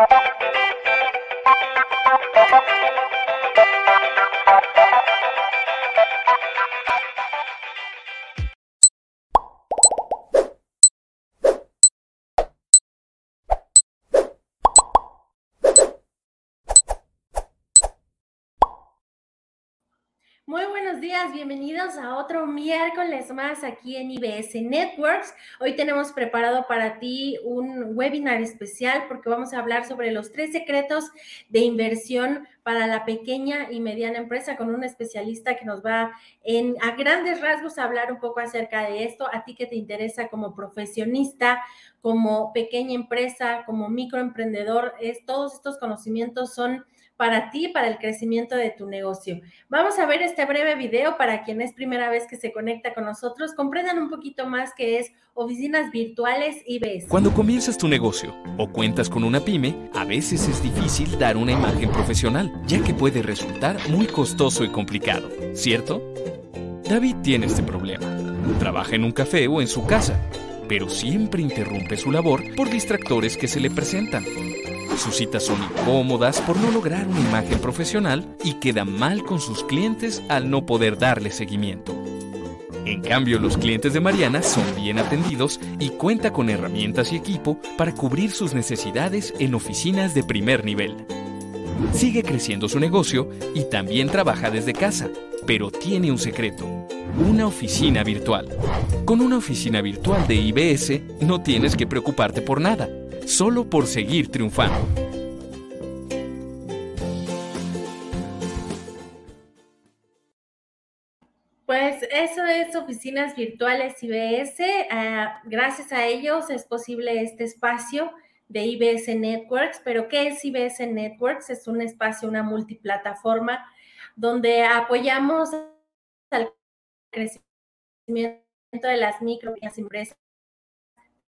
Muy buenos días, bienvenidos a otro miércoles más aquí en IBS Networks. Hoy tenemos preparado para ti un webinar especial porque vamos a hablar sobre los tres secretos de inversión para la pequeña y mediana empresa con un especialista que nos va en, a grandes rasgos hablar un poco acerca de esto. A ti que te interesa como profesionista, como pequeña empresa, como microemprendedor, es, todos estos conocimientos son para ti, para el crecimiento de tu negocio. Vamos a ver este breve video para quien es primera vez que se conecta con nosotros, comprendan un poquito más qué es oficinas virtuales IBS. Cuando comienzas tu negocio o cuentas con una pyme, a veces es difícil dar una imagen profesional, ya que puede resultar muy costoso y complicado, ¿cierto? David tiene este problema. Trabaja en un café o en su casa, pero siempre interrumpe su labor por distractores que se le presentan. Sus citas son incómodas por no lograr una imagen profesional y queda mal con sus clientes al no poder darle seguimiento. En cambio, los clientes de Mariana son bien atendidos y cuenta con herramientas y equipo para cubrir sus necesidades en oficinas de primer nivel. Sigue creciendo su negocio y también trabaja desde casa, pero tiene un secreto, una oficina virtual. Con una oficina virtual de IBS no tienes que preocuparte por nada solo por seguir triunfando. Pues eso es Oficinas Virtuales IBS. Ah, gracias a ellos es posible este espacio de IBS Networks. Pero ¿qué es IBS Networks? Es un espacio, una multiplataforma donde apoyamos al crecimiento de las micro y empresas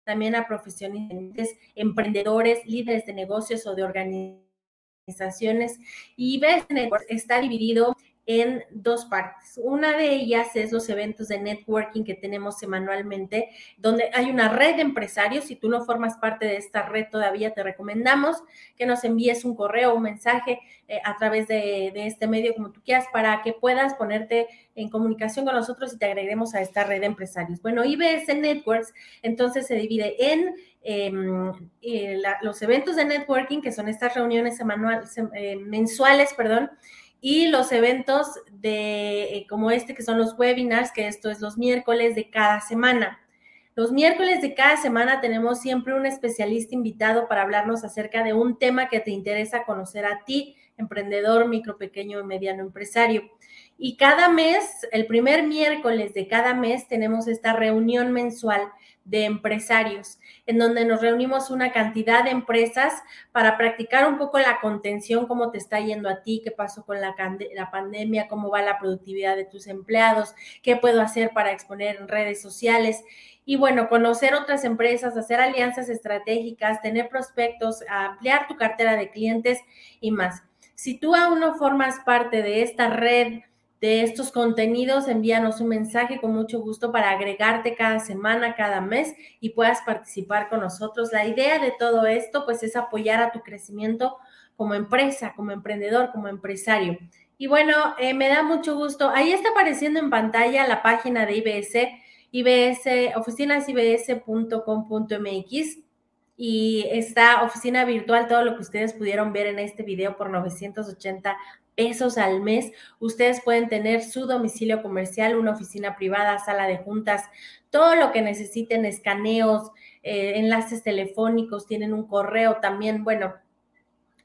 también a profesionistas, emprendedores, líderes de negocios o de organizaciones. Y BES está dividido en dos partes. Una de ellas es los eventos de networking que tenemos semanalmente, donde hay una red de empresarios. Si tú no formas parte de esta red todavía, te recomendamos que nos envíes un correo un mensaje eh, a través de, este medio, como tú quieras, para que puedas ponerte en comunicación con nosotros y te agreguemos a esta red de empresarios. Bueno, IBS Networks entonces se divide en em, eh, los eventos de networking, que son estas reuniones eh, mensuales, perdón, y los eventos de eh, como este que son los webinars, que esto es los miércoles de cada semana. Los miércoles de cada semana tenemos siempre un especialista invitado para hablarnos acerca de un tema que te interesa conocer a ti, emprendedor, micro, pequeño y mediano empresario. Y cada mes, el primer miércoles de cada mes, tenemos esta reunión mensual de empresarios, en donde nos reunimos una cantidad de empresas para practicar un poco la contención, cómo te está yendo a ti, qué pasó con la, pandemia, cómo va la productividad de tus empleados, qué puedo hacer para exponer en redes sociales. Y bueno, conocer otras empresas, hacer alianzas estratégicas, tener prospectos, ampliar tu cartera de clientes y más. Si tú aún no formas parte de esta red, de estos contenidos, envíanos un mensaje con mucho gusto para agregarte cada semana, cada mes y puedas participar con nosotros. La idea de todo esto, pues, es apoyar a tu crecimiento como empresa, como emprendedor, como empresario. Y bueno, eh, me da mucho gusto. Ahí está apareciendo en pantalla la página de IBS, IBS, oficinasibs.com.mx y esta oficina virtual, todo lo que ustedes pudieron ver en este video por 980 pesos al mes. Ustedes pueden tener su domicilio comercial, una oficina privada, sala de juntas, todo lo que necesiten, escaneos, eh, enlaces telefónicos, tienen un correo también, bueno,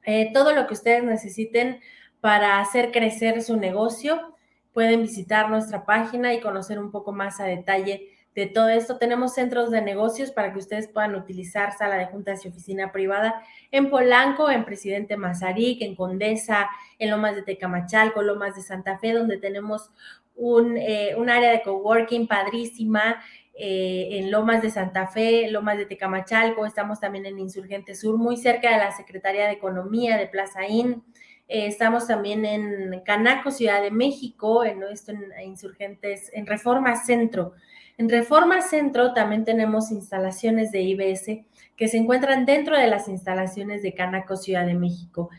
eh, todo lo que ustedes necesiten para hacer crecer su negocio. Pueden visitar nuestra página y conocer un poco más a detalle de todo esto. Tenemos centros de negocios para que ustedes puedan utilizar sala de juntas y oficina privada en Polanco, en Presidente Mazarik, en Condesa, en Lomas de Tecamachalco, Lomas de Santa Fe, donde tenemos un, eh, área de coworking padrísima. Eh, en Lomas de Santa Fe, Lomas de Tecamachalco, estamos también en Insurgente Sur, muy cerca de la Secretaría de Economía de Plaza Inn. Eh, estamos también en Canaco, Ciudad de México, en, en Insurgentes, en Reforma Centro. En Reforma Centro también tenemos instalaciones de IBS que se encuentran dentro de las instalaciones de Canaco Ciudad de México.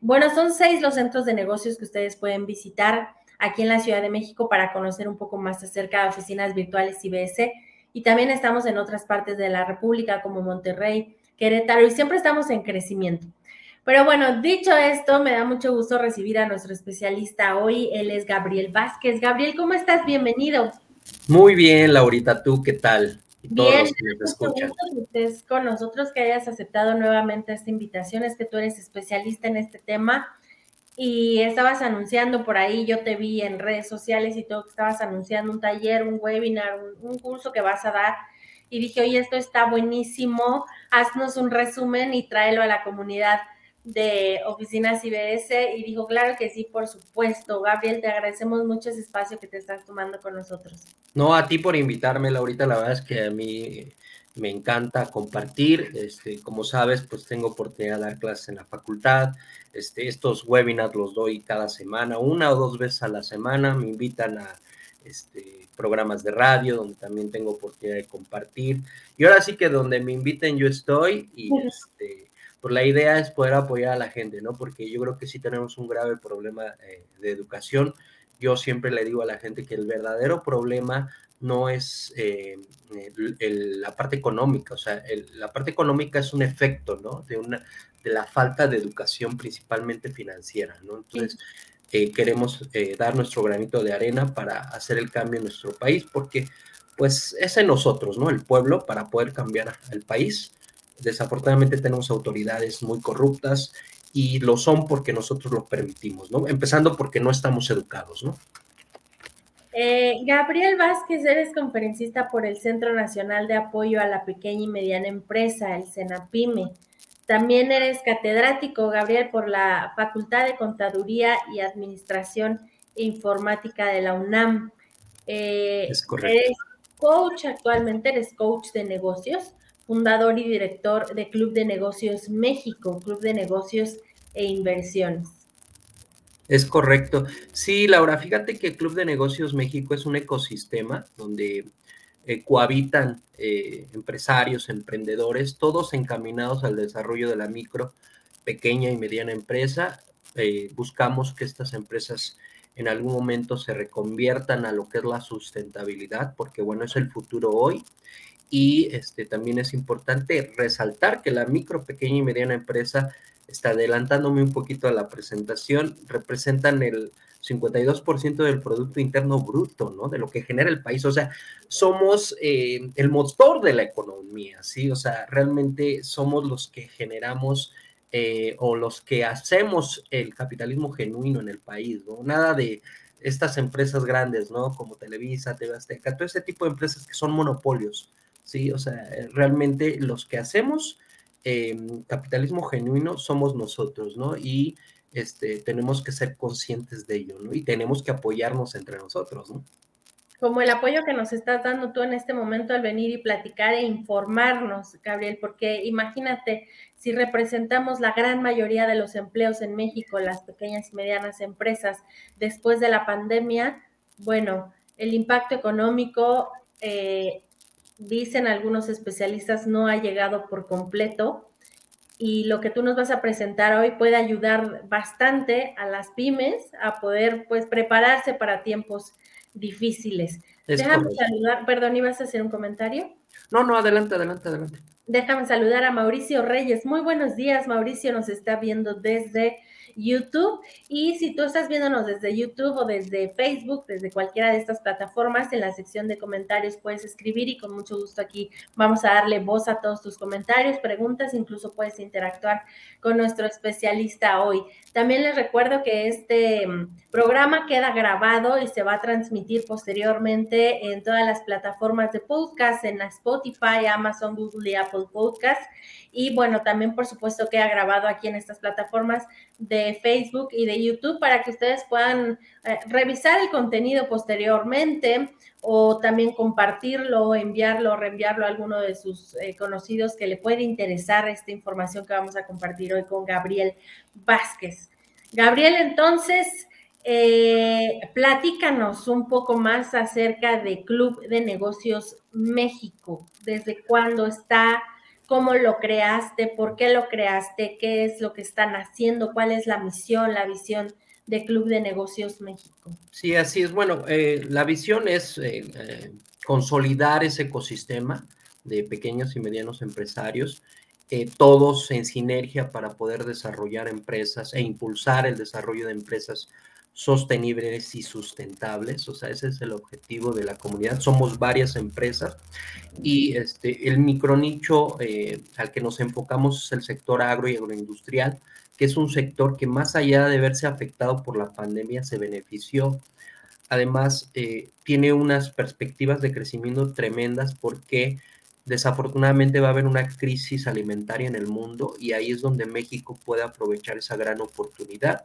Bueno, son seis los centros de negocios que ustedes pueden visitar aquí en la Ciudad de México para conocer un poco más acerca de oficinas virtuales IBS. Y también estamos en otras partes de la República como Monterrey, Querétaro y siempre estamos en crecimiento. Pero bueno, dicho esto, me da mucho gusto recibir a nuestro especialista hoy. Él es Gabriel Vázquez. Gabriel, ¿cómo estás? Bienvenido. Muy bien, Laurita, ¿tú qué tal? Bien, que estés con nosotros, que hayas aceptado nuevamente esta invitación. Es que tú eres especialista en este tema y estabas anunciando por ahí, yo te vi en redes sociales y todo, que estabas anunciando un taller, un webinar, un, curso que vas a dar. Y dije, oye, esto está buenísimo, haznos un resumen y tráelo a la comunidad de oficinas IBS. Y dijo, claro que sí, por supuesto. Gabriel, te agradecemos mucho ese espacio que te estás tomando con nosotros. No, a ti por invitarme, Laurita, la verdad es que a mí me encanta compartir. Este, como sabes, pues tengo oportunidad de dar clases en la facultad, este, estos webinars los doy cada semana, una o dos veces a la semana, me invitan a este, programas de radio donde también tengo oportunidad de compartir. Y ahora sí que donde me inviten yo estoy y este, pues la idea es poder apoyar a la gente, ¿no? Porque yo creo que sí tenemos un grave problema eh, de educación. Yo siempre le digo a la gente que el verdadero problema no es eh, la parte económica, o sea, la parte económica es un efecto, ¿no? De una, de la falta de educación principalmente financiera, ¿no? Entonces, eh, queremos eh, dar nuestro granito de arena para hacer el cambio en nuestro país, porque pues es en nosotros, ¿no? El pueblo para poder cambiar el país. Desafortunadamente tenemos autoridades muy corruptas y lo son porque nosotros lo permitimos, ¿no? Empezando porque no estamos educados, ¿no? Eh, Gabriel Vázquez, eres conferencista por el Centro Nacional de Apoyo a la Pequeña y Mediana Empresa, el CENAPIME. También eres catedrático, Gabriel, por la Facultad de Contaduría y Administración Informática de la UNAM. Eh, es correcto. Eres coach actualmente, eres coach de negocios, fundador y director de Club de Negocios México, Club de Negocios e Inversiones. Es correcto. Sí, Laura, fíjate que Club de Negocios México es un ecosistema donde eh, cohabitan eh, empresarios, emprendedores, todos encaminados al desarrollo de la micro, pequeña y mediana empresa. Eh, buscamos que estas empresas en algún momento se reconviertan a lo que es la sustentabilidad, porque bueno, es el futuro hoy. Y este, también es importante resaltar que la micro, pequeña y mediana empresa, está adelantándome un poquito a la presentación, representan el 52% del Producto Interno Bruto, ¿no? De lo que genera el país. O sea, somos eh, el motor de la economía, ¿sí? O sea, realmente somos los que generamos eh, o los que hacemos el capitalismo genuino en el país, ¿no? Nada de estas empresas grandes, ¿no? Como Televisa, TV Azteca, todo ese tipo de empresas que son monopolios, ¿sí? O sea, realmente los que hacemos eh, capitalismo genuino somos nosotros, ¿no? Y este, tenemos que ser conscientes de ello, ¿no? Y tenemos que apoyarnos entre nosotros, ¿no? Como el apoyo que nos estás dando tú en este momento al venir y platicar e informarnos, Gabriel, porque imagínate, si representamos la gran mayoría de los empleos en México, las pequeñas y medianas empresas, después de la pandemia, bueno, el impacto económico, eh, dicen algunos especialistas, no ha llegado por completo y lo que tú nos vas a presentar hoy puede ayudar bastante a las pymes a poder pues prepararse para tiempos difíciles. Déjame saludar, perdón, ¿ibas a hacer un comentario? No, no, adelante, adelante, adelante. Déjame saludar a Mauricio Reyes. Muy buenos días, Mauricio nos está viendo desde YouTube. Y si tú estás viéndonos desde YouTube o desde Facebook, desde cualquiera de estas plataformas, en la sección de comentarios puedes escribir y con mucho gusto aquí vamos a darle voz a todos tus comentarios, preguntas, incluso puedes interactuar con nuestro especialista hoy. También les recuerdo que este mm, programa queda grabado y se va a transmitir posteriormente en todas las plataformas de podcast, en Spotify, Amazon, Google y Apple Podcast. Y bueno, también por supuesto queda grabado aquí en estas plataformas de Facebook y de YouTube para que ustedes puedan eh, revisar el contenido posteriormente o también compartirlo, enviarlo, reenviarlo a alguno de sus eh, conocidos que le puede interesar esta información que vamos a compartir hoy con Gabriel Vázquez. Gabriel, entonces, eh, platícanos un poco más acerca de Club de Negocios México, desde cuándo está, cómo lo creaste, por qué lo creaste, qué es lo que están haciendo, cuál es la misión, la visión de Club de Negocios México. Sí, así es. Bueno, eh, la visión es eh, eh, consolidar ese ecosistema de pequeños y medianos empresarios, todos en sinergia para poder desarrollar empresas e impulsar el desarrollo de empresas sostenibles y sustentables, o sea, ese es el objetivo de la comunidad. Somos varias empresas y este, el micronicho eh, al que nos enfocamos es el sector agro y agroindustrial, que es un sector que más allá de verse afectado por la pandemia se benefició. Además, eh, tiene unas perspectivas de crecimiento tremendas porque desafortunadamente va a haber una crisis alimentaria en el mundo y ahí es donde México puede aprovechar esa gran oportunidad.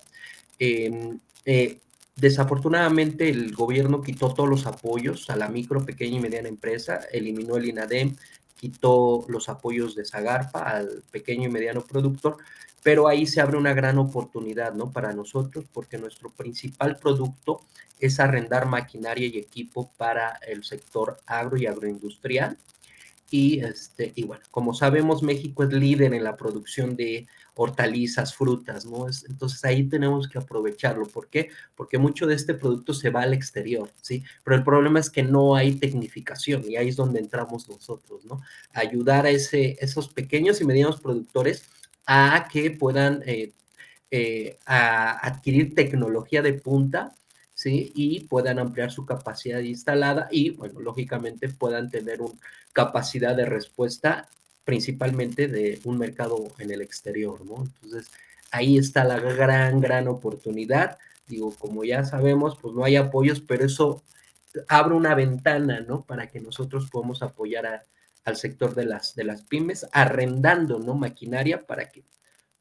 Eh, desafortunadamente el gobierno quitó todos los apoyos a la micro, pequeña y mediana empresa, eliminó el INADEM, quitó los apoyos de Zagarpa al pequeño y mediano productor, pero ahí se abre una gran oportunidad, ¿no? Para nosotros, porque nuestro principal producto es arrendar maquinaria y equipo para el sector agro y agroindustrial. Y, este, y bueno, como sabemos, México es líder en la producción de hortalizas, frutas, ¿no? entonces ahí tenemos que aprovecharlo. ¿Por qué? Porque mucho de este producto se va al exterior, ¿sí? Pero el problema es que no hay tecnificación y ahí es donde entramos nosotros, ¿no? Ayudar a ese, esos pequeños y medianos productores a que puedan eh, eh, adquirir tecnología de punta ¿sí? Y puedan ampliar su capacidad instalada y, bueno, lógicamente puedan tener una capacidad de respuesta principalmente de un mercado en el exterior, ¿no? Entonces, ahí está la gran, gran oportunidad. Digo, como ya sabemos, pues no hay apoyos, pero eso abre una ventana, ¿no? Para que nosotros podamos apoyar al sector de las, de las pymes, arrendando, ¿no? Maquinaria para que,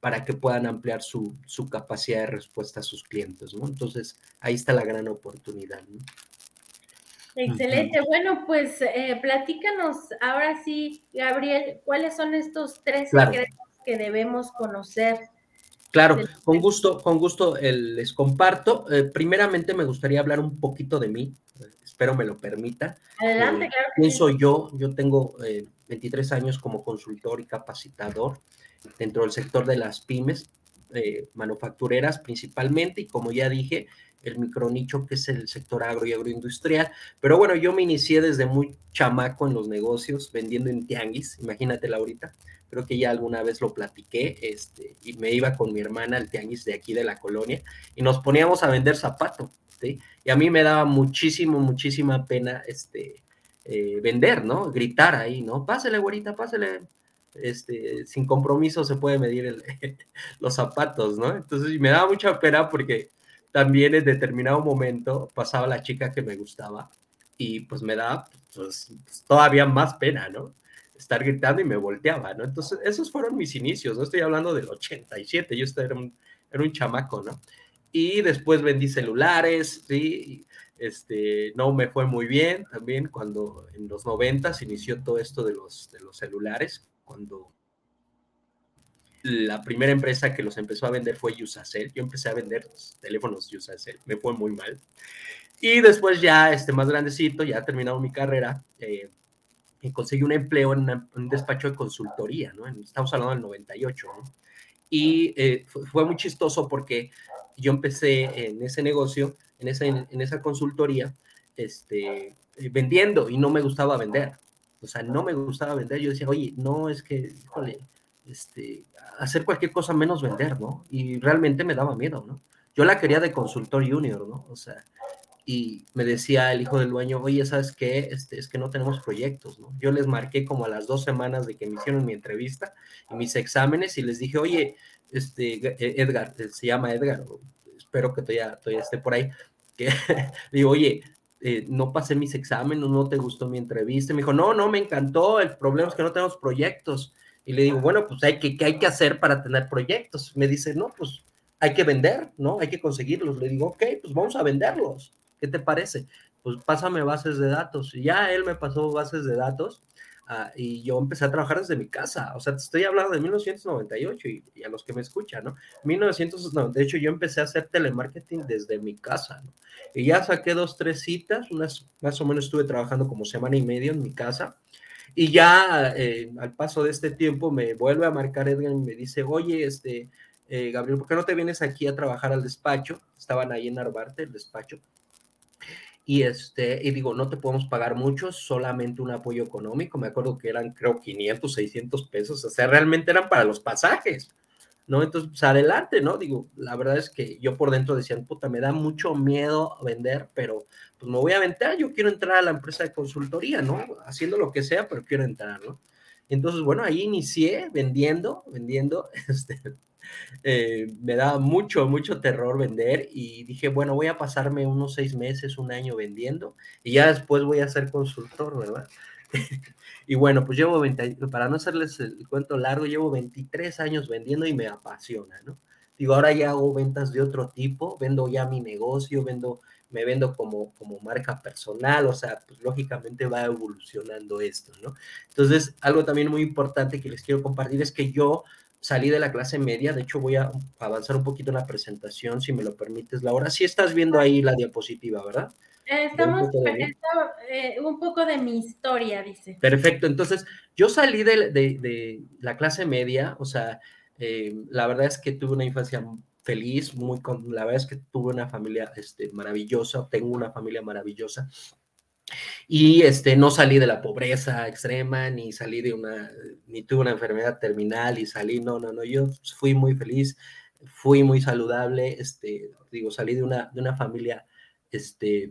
para que puedan ampliar su, su capacidad de respuesta a sus clientes, ¿no? Entonces, ahí está la gran oportunidad, ¿no? Excelente. Bueno, pues eh, platícanos ahora sí, Gabriel, ¿cuáles son estos tres secretos que debemos conocer? Claro, con gusto, con gusto les comparto. Eh, primeramente me gustaría hablar un poquito de mí, espero me lo permita. Adelante, eh, claro. ¿Quién soy yo? Yo tengo 23 años como consultor y capacitador dentro del sector de las pymes, manufactureras principalmente, y como ya dije, el micronicho que es el sector agro y agroindustrial. Pero bueno, yo me inicié desde muy chamaco en los negocios, vendiendo en tianguis, imagínate ahorita. Creo que ya alguna vez lo platiqué, este, y me iba con mi hermana al tianguis de aquí de la colonia y nos poníamos a vender zapato, ¿sí? Y a mí me daba muchísimo, muchísima pena, este, eh, vender, ¿no? Gritar ahí, ¿no? Pásele, güerita, pásele, este, sin compromiso se puede medir los zapatos, ¿no? Entonces me daba mucha pena porque también en determinado momento pasaba la chica que me gustaba y pues me daba pues, todavía más pena, ¿no? Estar gritando y me volteaba, ¿no? Entonces, esos fueron mis inicios, no estoy hablando del 87, yo era un, era un chamaco, ¿no? Y después vendí celulares, sí, este, no me fue muy bien también cuando en los 90 se inició todo esto de los, de los celulares, cuando la primera empresa que los empezó a vender fue Usacell. Yo empecé a vender teléfonos Usacell, me fue muy mal. Y después ya, este, más grandecito, ya terminado mi carrera, eh, conseguí un empleo en, un despacho de consultoría. Estamos hablando del 98, ¿no? Y eh, fue, muy chistoso porque yo empecé en ese negocio, en esa, en esa consultoría, este, vendiendo y no me gustaba vender. O sea, no me gustaba vender. Yo decía, oye, no, es que, híjole, este, hacer cualquier cosa menos vender, ¿no? Y realmente me daba miedo, ¿no? Yo la quería de consultor junior, ¿no? O sea, y me decía el hijo del dueño, oye, ¿sabes qué? Este, es que no tenemos proyectos, ¿no? Yo les marqué como a las dos semanas de que me hicieron mi entrevista y mis exámenes y les dije, oye, este, Edgar, eh, se llama Edgar, espero que todavía, todavía esté por ahí, que digo, oye, eh, no pasé mis exámenes, no te gustó mi entrevista. Me dijo, no, no, me encantó, el problema es que no tenemos proyectos. Y le digo, bueno, pues hay que, ¿qué hay que hacer para tener proyectos? Me dice, no, pues hay que vender, ¿no? Hay que conseguirlos. Le digo, ok, pues vamos a venderlos. ¿Qué te parece? Pues pásame bases de datos. Y ya él me pasó bases de datos uh, y yo empecé a trabajar desde mi casa. O sea, te estoy hablando de 1998 y, y, a los que me escuchan, ¿no? 1998 yo empecé a hacer telemarketing desde mi casa, ¿no? Y ya saqué dos, tres citas, unas más o menos estuve trabajando como semana y media en mi casa Y ya eh, al paso de este tiempo me vuelve a marcar Edgar y me dice, oye, este, eh, Gabriel, ¿por qué no te vienes aquí a trabajar al despacho? Estaban ahí en Narvarte, el despacho. Y, este, y digo, no te podemos pagar mucho, solamente un apoyo económico. Me acuerdo que eran, creo, 500, 600 pesos. O sea, realmente eran para los pasajes. ¿no? Entonces, pues adelante, ¿no? Digo, la verdad es que yo por dentro decía, puta, me da mucho miedo vender, pero pues me voy a aventar, yo quiero entrar a la empresa de consultoría, ¿no? Haciendo lo que sea, pero quiero entrar, ¿no? Entonces, bueno, ahí inicié vendiendo, vendiendo, este, eh, me daba mucho, mucho terror vender y dije, bueno, voy a pasarme unos seis meses, un año vendiendo y ya después voy a ser consultor, ¿verdad? y bueno, pues llevo 20, para no hacerles el cuento largo, llevo 23 años vendiendo y me apasiona, ¿no? Digo, ahora ya hago ventas de otro tipo, vendo ya mi negocio, vendo, me vendo como, como marca personal, o sea, pues lógicamente va evolucionando esto, ¿no? Entonces, algo también muy importante que les quiero compartir es que yo salí de la clase media, de hecho voy a avanzar un poquito en la presentación, si me lo permites, Laura. Sí estás viendo ahí la diapositiva, ¿verdad? Estamos eh, un poco de mi historia, dice. Perfecto, entonces yo salí de, la clase media, o sea, eh, la verdad es que tuve una infancia feliz, muy, la verdad es que tuve una familia este, maravillosa, tengo una familia maravillosa, y este, no salí de la pobreza extrema, ni salí de una, ni tuve una enfermedad terminal y salí, no, no, no, yo fui muy feliz, fui muy saludable, este, digo, salí de una, de una familia este,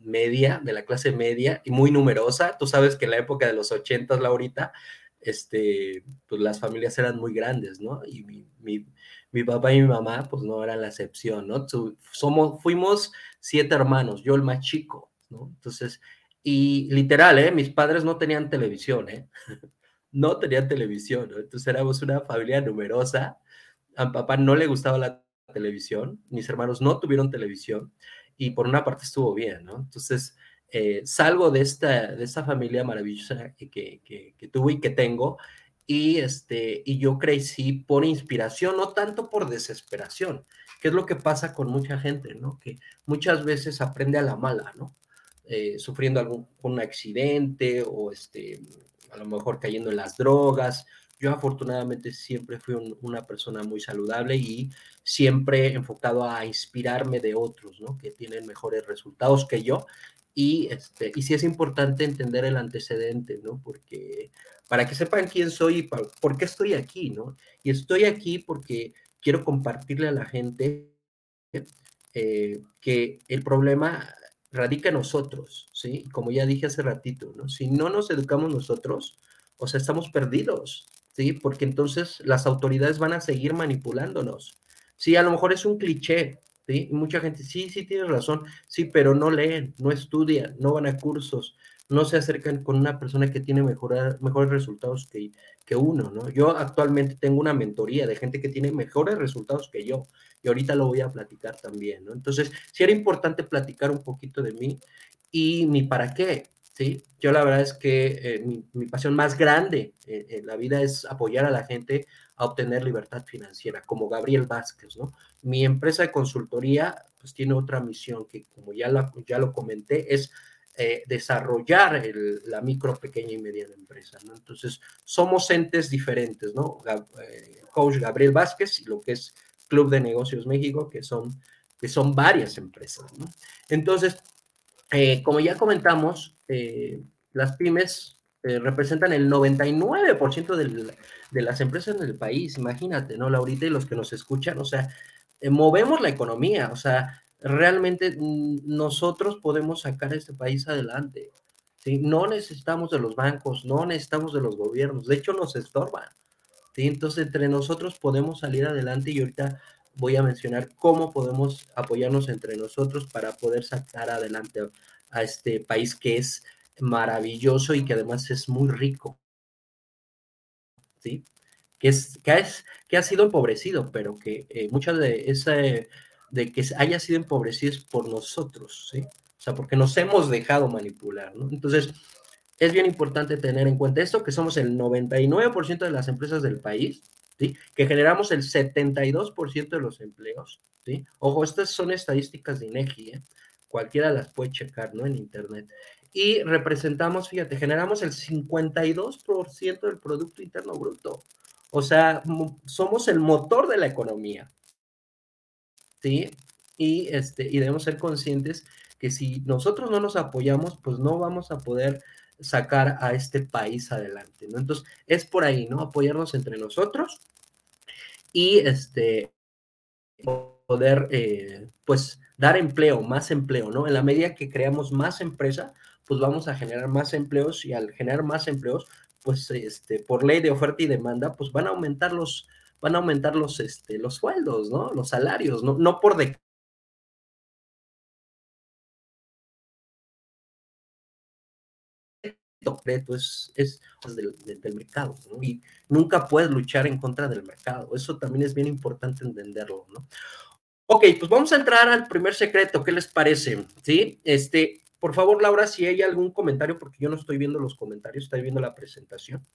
media, de la clase media y muy numerosa. Tú sabes que en la época de los ochentas, Laurita, este, pues las familias eran muy grandes, ¿no? Y mi, mi, mi, papá y mi mamá, pues no eran la excepción, ¿no? Somos, fuimos siete hermanos, yo el más chico, ¿no? Entonces, y literal, ¿eh? Mis padres no tenían televisión, ¿eh? no tenían televisión. Entonces éramos una familia numerosa. A mi papá no le gustaba la televisión, mis hermanos no tuvieron televisión y por una parte estuvo bien, ¿no? Entonces, eh, salgo de esta, de esta familia maravillosa que, que, que, tuve y que tengo y, este, y yo crecí por inspiración, no tanto por desesperación, que es lo que pasa con mucha gente, ¿no? Que muchas veces aprende a la mala, ¿no? Eh, sufriendo algún un accidente o este, a lo mejor cayendo en las drogas. Yo afortunadamente siempre fui una persona muy saludable y siempre enfocado a inspirarme de otros, ¿no? Que tienen mejores resultados que yo. Y, este, y sí es importante entender el antecedente, ¿no? Porque para que sepan quién soy y por qué estoy aquí, ¿no? Y estoy aquí porque quiero compartirle a la gente eh, que el problema radica en nosotros, ¿sí? Como ya dije hace ratito, ¿no? Si no nos educamos nosotros, o sea, estamos perdidos, ¿sí? Porque entonces las autoridades van a seguir manipulándonos. Sí, a lo mejor es un cliché, ¿sí? mucha gente, sí, sí, tienes razón, sí, pero no leen, no estudian, no van a cursos, no se acercan con una persona que tiene mejores resultados que, que uno, ¿no? Yo actualmente tengo una mentoría de gente que tiene mejores resultados que yo y ahorita lo voy a platicar también, ¿no? Entonces, sí era importante platicar un poquito de mí y mi para qué, ¿sí? Yo la verdad es que eh, mi, pasión más grande en la vida es apoyar a la gente a obtener libertad financiera, como Gabriel Vázquez, ¿no? Mi empresa de consultoría, pues tiene otra misión que, como ya, la, ya lo comenté, es eh, desarrollar la micro, pequeña y mediana empresa, ¿no? Entonces, somos entes diferentes, ¿no? Eh, Coach Gabriel Vázquez y lo que es Club de Negocios México, que son, que son varias empresas. Entonces, eh, como ya comentamos, las pymes representan el 99% de las empresas en el país, imagínate, ¿no? Laurita y los que nos escuchan, o sea, movemos la economía, o sea, realmente mm, nosotros podemos sacar este país adelante. ¿sí? No necesitamos de los bancos, no necesitamos de los gobiernos, de hecho nos estorban. Entonces, entre nosotros podemos salir adelante y ahorita voy a mencionar cómo podemos apoyarnos entre nosotros para poder sacar adelante a este país que es maravilloso y que además es muy rico. ¿sí? Que, es, que, es, que ha sido empobrecido, pero que eh, muchas de ese de que haya sido empobrecidos por nosotros, ¿sí? O sea, porque nos hemos dejado manipular, ¿no? Entonces, es bien importante tener en cuenta esto, que somos el 99% de las empresas del país, ¿sí? Que generamos el 72% de los empleos, ¿sí? Ojo, estas son estadísticas de INEGI, ¿eh? Cualquiera las puede checar, ¿no? En internet. y representamos, fíjate, generamos el 52% del Producto Interno Bruto. O sea, somos el motor de la economía. ¿Sí? Y, este, y debemos ser conscientes que si nosotros no nos apoyamos, pues no vamos a poder sacar a este país adelante, ¿no? Entonces, es por ahí, ¿no? Apoyarnos entre nosotros y este poder, eh, pues, dar empleo, más empleo, ¿no? En la medida que creamos más empresa, pues vamos a generar más empleos y al generar más empleos, pues este, por ley de oferta y demanda, pues van a aumentar los, van a aumentar los, este, los sueldos, ¿no? Los salarios, no, no por de es, del, mercado, ¿no? Y nunca puedes luchar en contra del mercado. Eso también es bien importante entenderlo, ¿no? Ok, pues vamos a entrar al primer secreto. ¿Qué les parece? Sí, este, por favor, Laura, si hay algún comentario, porque yo no estoy viendo los comentarios, estoy viendo la presentación.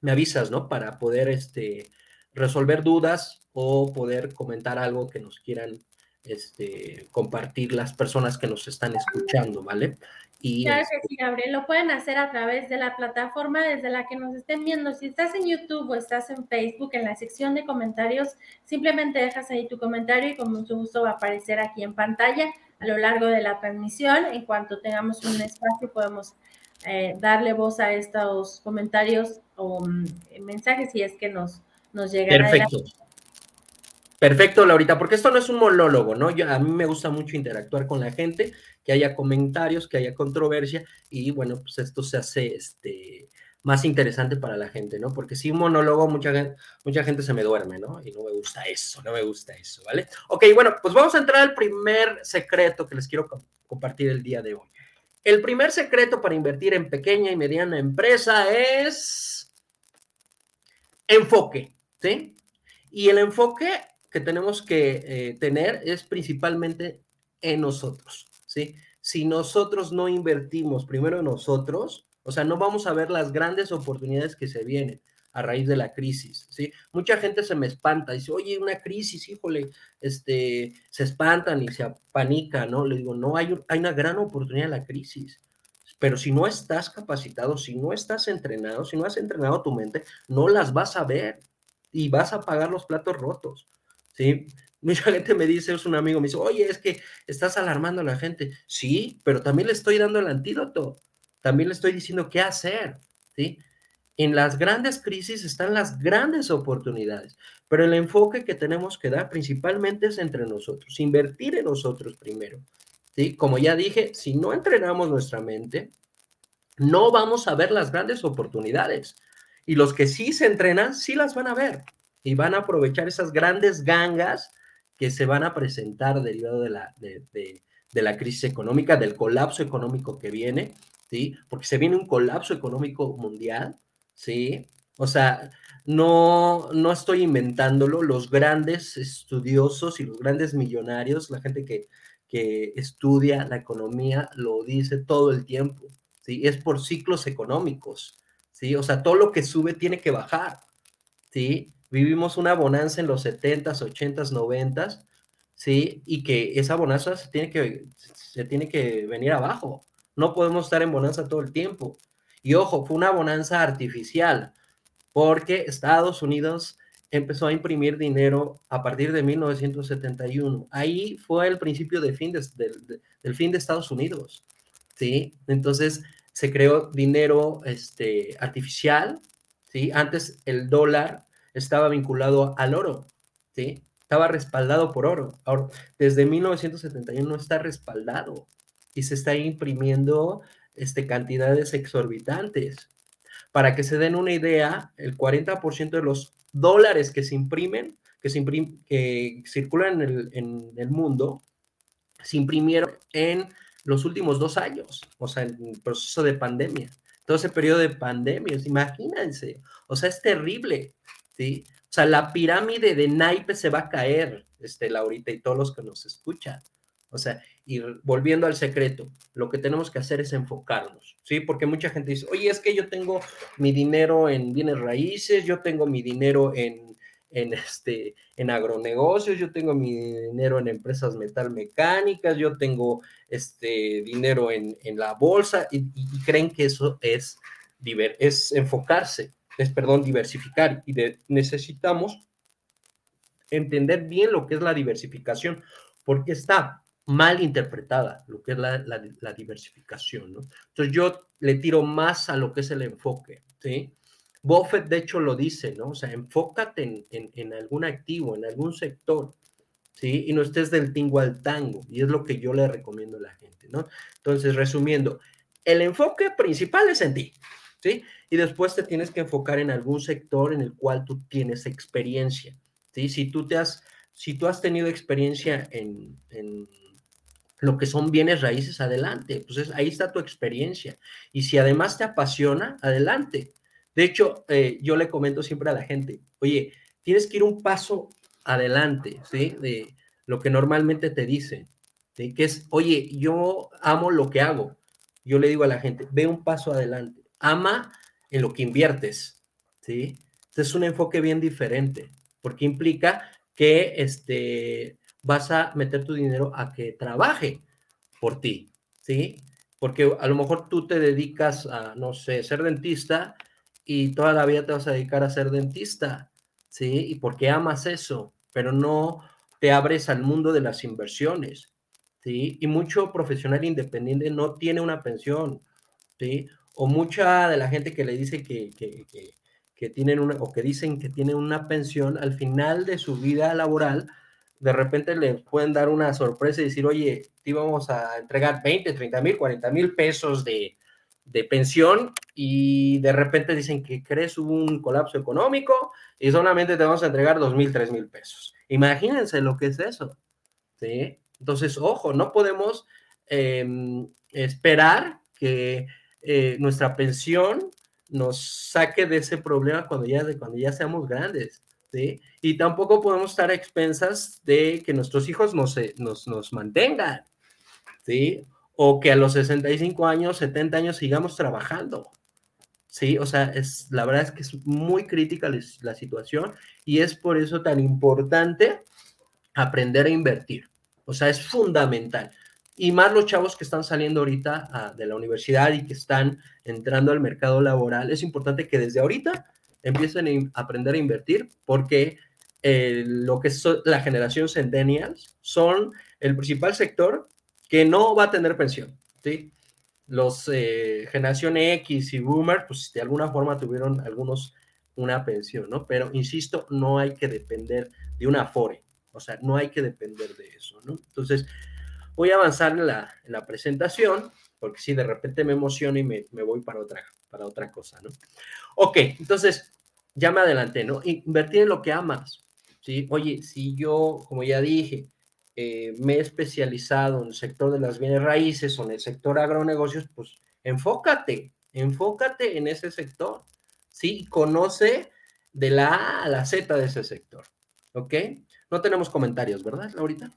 Me avisas, ¿no? Para poder este, resolver dudas o poder comentar algo que nos quieran este, compartir las personas que nos están escuchando, ¿vale? Y, claro que sí, Gabriel, lo pueden hacer a través de la plataforma desde la que nos estén viendo. Si estás en YouTube o estás en Facebook, en la sección de comentarios, simplemente dejas ahí tu comentario y con mucho gusto va a aparecer aquí en pantalla a lo largo de la transmisión. En cuanto tengamos un espacio, podemos eh, darle voz a estos comentarios o mm, mensajes si es que nos, nos llegan. Perfecto. Perfecto, Laurita, porque esto no es un monólogo, ¿no? A mí me gusta mucho interactuar con la gente, que haya comentarios, que haya controversia, y bueno, pues esto se hace este, más interesante para la gente, ¿no? Porque si un monólogo, mucha mucha gente se me duerme, ¿no? Y no me gusta eso, no me gusta eso, ¿vale? Ok, bueno, pues vamos a entrar al primer secreto que les quiero compartir el día de hoy. El primer secreto para invertir en pequeña y mediana empresa es enfoque, ¿sí? Y el enfoque que tenemos que eh, tener es principalmente en nosotros, ¿sí? Si nosotros no invertimos primero en nosotros, o sea, no vamos a ver las grandes oportunidades que se vienen a raíz de la crisis, ¿sí? Mucha gente se me espanta, dice, oye, una crisis, híjole, este, se espantan y se apanican, ¿no? Le digo, no, hay, hay una gran oportunidad en la crisis, pero si no estás capacitado, si no estás entrenado, si no has entrenado tu mente, no las vas a ver y vas a pagar los platos rotos. ¿Sí? Mucha gente me dice, es un amigo, me dice, oye, es que estás alarmando a la gente. Sí, pero también le estoy dando el antídoto, también le estoy diciendo qué hacer, ¿sí? En las grandes crisis están las grandes oportunidades, pero el enfoque que tenemos que dar principalmente es entre nosotros, invertir en nosotros primero, ¿sí? Como ya dije, si no entrenamos nuestra mente, no vamos a ver las grandes oportunidades. Y los que sí se entrenan, sí las van a ver y van a aprovechar esas grandes gangas que se van a presentar derivado de la, de, la crisis económica, del colapso económico que viene, ¿sí? Porque se viene un colapso económico mundial, ¿sí? O sea, no, no estoy inventándolo, los grandes estudiosos y los grandes millonarios, la gente que, que estudia la economía, lo dice todo el tiempo, ¿sí? Es por ciclos económicos, ¿sí? O sea, todo lo que sube tiene que bajar, ¿sí? Vivimos una bonanza en los 70s, 80s, 90s, ¿sí? Y que esa bonanza se tiene que, se tiene que venir abajo. No podemos estar en bonanza todo el tiempo. Y ojo, fue una bonanza artificial, porque Estados Unidos empezó a imprimir dinero a partir de 1971. Ahí fue el principio de fin del fin de Estados Unidos, ¿sí? Entonces se creó dinero este, artificial, ¿sí? Antes el dólar estaba vinculado al oro, ¿sí? Estaba respaldado por oro. Ahora, desde 1971 está respaldado y se está imprimiendo este, cantidades exorbitantes. Para que se den una idea, el 40% de los dólares que se imprimen, que, se que circulan en el, en el mundo, se imprimieron en los últimos dos años, o sea, en el proceso de pandemia. Todo ese periodo de pandemia, imagínense, o sea, es terrible. O sea, la pirámide de naipes se va a caer, este, Laurita, y todos los que nos escuchan. O sea, y volviendo al secreto, lo que tenemos que hacer es enfocarnos, ¿sí? Porque mucha gente dice, oye, es que yo tengo mi dinero en bienes raíces, yo tengo mi dinero en, en, este, en agronegocios, yo tengo mi dinero en empresas metalmecánicas, yo tengo este dinero en, la bolsa y, creen que eso es, es enfocarse, es, perdón, diversificar y necesitamos entender bien lo que es la diversificación, porque está mal interpretada lo que es la, la diversificación, ¿no? Entonces yo le tiro más a lo que es el enfoque, ¿sí? Buffett, de hecho, lo dice, ¿no? O sea, enfócate en, algún activo, en algún sector, ¿sí? Y no estés del tingo al tango, y es lo que yo le recomiendo a la gente, ¿no? Entonces, resumiendo, el enfoque principal es en ti, ¿sí? Y después te tienes que enfocar en algún sector en el cual tú tienes experiencia, ¿sí? Si tú te has, si tú has tenido experiencia en, lo que son bienes raíces, adelante, pues ahí está tu experiencia. Y si además te apasiona, adelante. De hecho, eh, yo le comento siempre a la gente, oye, tienes que ir un paso adelante, ¿sí? De lo que normalmente te dicen, ¿sí? Que es, oye, yo amo lo que hago. Yo le digo a la gente, ve un paso adelante, ama en lo que inviertes, ¿sí? Este es un enfoque bien diferente, porque implica que este, vas a meter tu dinero a que trabaje por ti, ¿sí? Porque a lo mejor tú te dedicas a, no sé, ser dentista y toda la vida te vas a dedicar a ser dentista, ¿sí? Y porque amas eso, pero no te abres al mundo de las inversiones, ¿sí? Y mucho profesional independiente no tiene una pensión, ¿sí? O mucha de la gente que le dice que, que, que, tienen una, o que dicen que tienen una pensión, al final de su vida laboral, de repente le pueden dar una sorpresa y decir, oye, te íbamos a entregar 20, 30 mil, 40 mil pesos de, de pensión y de repente dicen que crees un colapso económico y solamente te vamos a entregar dos mil, tres mil pesos. Imagínense lo que es eso. ¿sí? Entonces, ojo, no podemos em, esperar que eh, nuestra pensión nos saque de ese problema cuando ya, cuando ya seamos grandes. ¿sí? Y tampoco podemos estar a expensas de que nuestros hijos nos, nos, nos mantengan. ¿sí? o que a los 65 años, 70 años sigamos trabajando. Sí, o sea, es, la verdad es que es muy crítica la, situación y es por eso tan importante aprender a invertir. O sea, es fundamental. Y más los chavos que están saliendo ahorita ah, de la universidad y que están entrando al mercado laboral, es importante que desde ahorita empiecen a aprender a invertir porque eh, lo que es la generación Centennials son el principal sector que no va a tener pensión, ¿sí? Los eh, generación X y Boomer, pues de alguna forma tuvieron algunos una pensión, ¿no? Pero insisto, no hay que depender de una Afore, o sea, no hay que depender de eso, ¿no? Entonces, voy a avanzar en la, la presentación, porque si de repente me emociono y me, me, voy para otra, para otra cosa, ¿no? Ok, entonces, ya me adelanté, ¿no? Invertir en lo que amas, ¿sí? Oye, si yo, como ya dije, eh, me he especializado en el sector de las bienes raíces o en el sector agronegocios, pues enfócate, enfócate en ese sector, ¿sí? Conoce de la A a la Z de ese sector, ¿ok? No tenemos comentarios, ¿verdad, Laurita?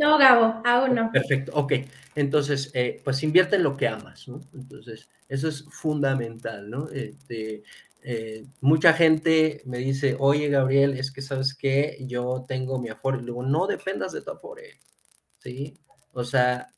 No, Gabo, aún no. Perfecto, ok. Entonces, eh, pues invierte en lo que amas, ¿no? Entonces, eso es fundamental, ¿no? Este, eh, mucha gente me dice, oye Gabriel, es que sabes que yo tengo mi Afore. Y luego, no dependas de tu Afore, ¿sí? O sea,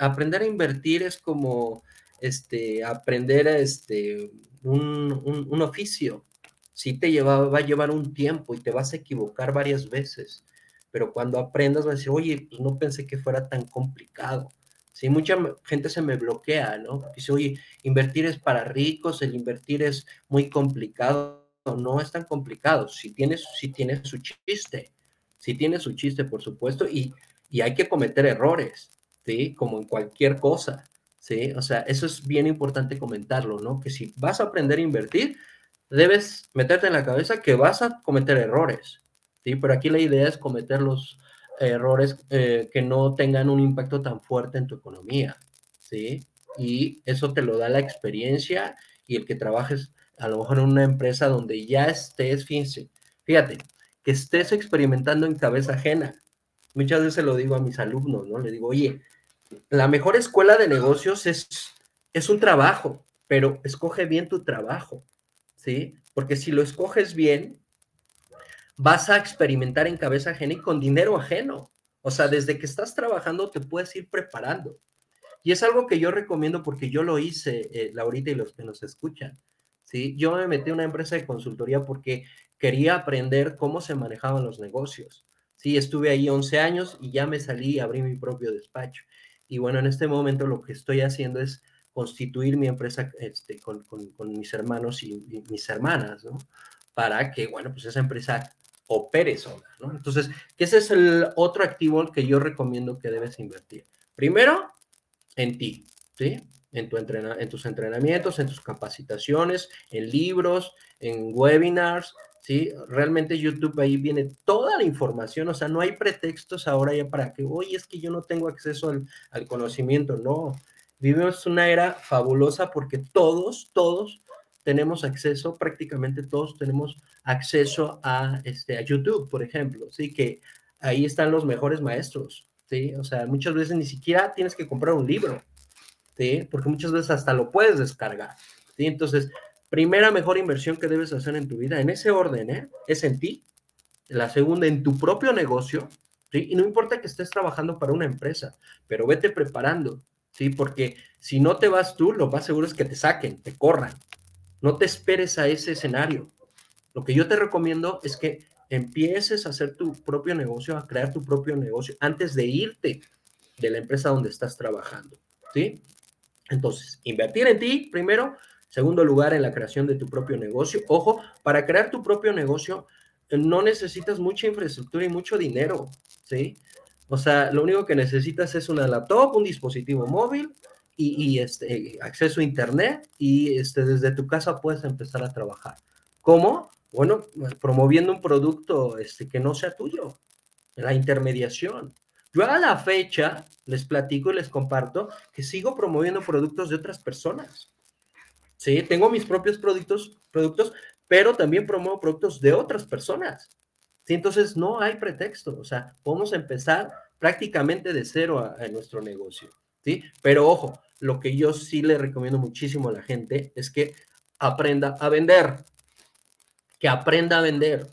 aprender a invertir es como este, aprender este, un, oficio. Sí te lleva, va a llevar un tiempo y te vas a equivocar varias veces, pero cuando aprendas vas a decir, oye, pues no pensé que fuera tan complicado. Sí, mucha gente se me bloquea, ¿no? Dice, oye, invertir es para ricos, el invertir es muy complicado. No es tan complicado. Si tienes, si su chiste, si tiene su chiste, por supuesto, y, y hay que cometer errores, ¿sí? Como en cualquier cosa, ¿sí? O sea, eso es bien importante comentarlo, ¿no? Que si vas a aprender a invertir, debes meterte en la cabeza que vas a cometer errores, ¿sí? Pero aquí la idea es cometerlos errores eh, que no tengan un impacto tan fuerte en tu economía, ¿sí? Y eso te lo da la experiencia y el que trabajes a lo mejor en una empresa donde ya estés, fíjense, fíjate, que estés experimentando en cabeza ajena. Muchas veces lo digo a mis alumnos, ¿no? Le digo, oye, la mejor escuela de negocios es, es un trabajo, pero escoge bien tu trabajo, ¿sí? Porque si lo escoges bien, vas a experimentar en cabeza ajena y con dinero ajeno. O sea, desde que estás trabajando te puedes ir preparando. Y es algo que yo recomiendo porque yo lo hice, eh, Laurita, y los que nos escuchan. ¿sí? Yo me metí en una empresa de consultoría porque quería aprender cómo se manejaban los negocios. Sí, estuve ahí 11 años y ya me salí abrí mi propio despacho. Y bueno, en este momento lo que estoy haciendo es constituir mi empresa este, con, mis hermanos y, y, mis hermanas, ¿no? Para que, bueno, pues esa empresa opere sola, ¿no? Entonces, ese es el otro activo que yo recomiendo que debes invertir. Primero, en ti, ¿sí? En, tu entrena en tus entrenamientos, en tus capacitaciones, en libros, en webinars, ¿sí? Realmente YouTube ahí viene toda la información, o sea, no hay pretextos ahora ya para que, oye, es que yo no tengo acceso al, al conocimiento, no. Vivimos una era fabulosa porque todos, todos tenemos acceso, prácticamente todos tenemos acceso a, este, a YouTube, por ejemplo, ¿sí? Que ahí están los mejores maestros, ¿sí? O sea, muchas veces ni siquiera tienes que comprar un libro, ¿sí? Porque muchas veces hasta lo puedes descargar, ¿sí? Entonces, primera mejor inversión que debes hacer en tu vida, en ese orden, ¿eh? Es en ti. La segunda, en tu propio negocio, ¿sí? Y no importa que estés trabajando para una empresa, pero vete preparando, ¿sí? Porque si no te vas tú, lo más seguro es que te saquen, te corran, no te esperes a ese escenario. Lo que yo te recomiendo es que empieces a hacer tu propio negocio, a crear tu propio negocio antes de irte de la empresa donde estás trabajando. ¿Sí? Entonces, invertir en ti primero. Segundo lugar, en la creación de tu propio negocio. Ojo, para crear tu propio negocio no necesitas mucha infraestructura y mucho dinero, ¿sí? O sea, lo único que necesitas es una laptop, un dispositivo móvil, y, este, acceso a Internet y este, desde tu casa puedes empezar a trabajar. ¿Cómo? Bueno, promoviendo un producto este, que no sea tuyo, la intermediación. Yo a la fecha les platico y les comparto que sigo promoviendo productos de otras personas. Sí, tengo mis propios productos, productos, pero también promuevo productos de otras personas. Sí, entonces no hay pretexto, o sea, podemos empezar prácticamente de cero en nuestro negocio. ¿Sí? Pero ojo, lo que yo sí le recomiendo muchísimo a la gente es que aprenda a vender, que aprenda a vender,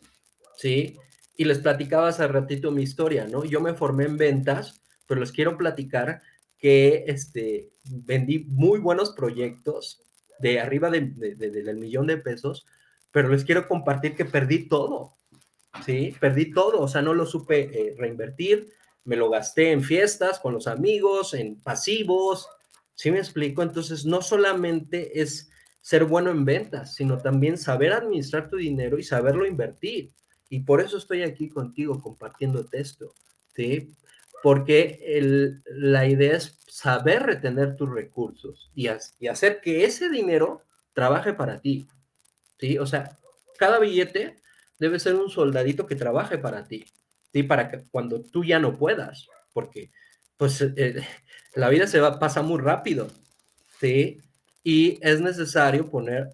¿sí? Y les platicaba hace ratito mi historia, ¿no? Yo me formé en ventas, pero les quiero platicar que este, vendí muy buenos proyectos de arriba de, del millón de pesos, pero les quiero compartir que perdí todo, ¿sí? Perdí todo, o sea, no lo supe eh, reinvertir, me lo gasté en fiestas con los amigos, en pasivos, ¿Sí me explico? Entonces, no solamente es ser bueno en ventas, sino también saber administrar tu dinero y saberlo invertir. Y por eso estoy aquí contigo compartiendo esto, ¿sí? Porque la idea es saber retener tus recursos y, y hacer que ese dinero trabaje para ti, ¿sí? O sea, cada billete debe ser un soldadito que trabaje para ti, ¿sí? Para que cuando tú ya no puedas, porque pues eh, la vida se va, pasa muy rápido, ¿sí? Y es necesario poner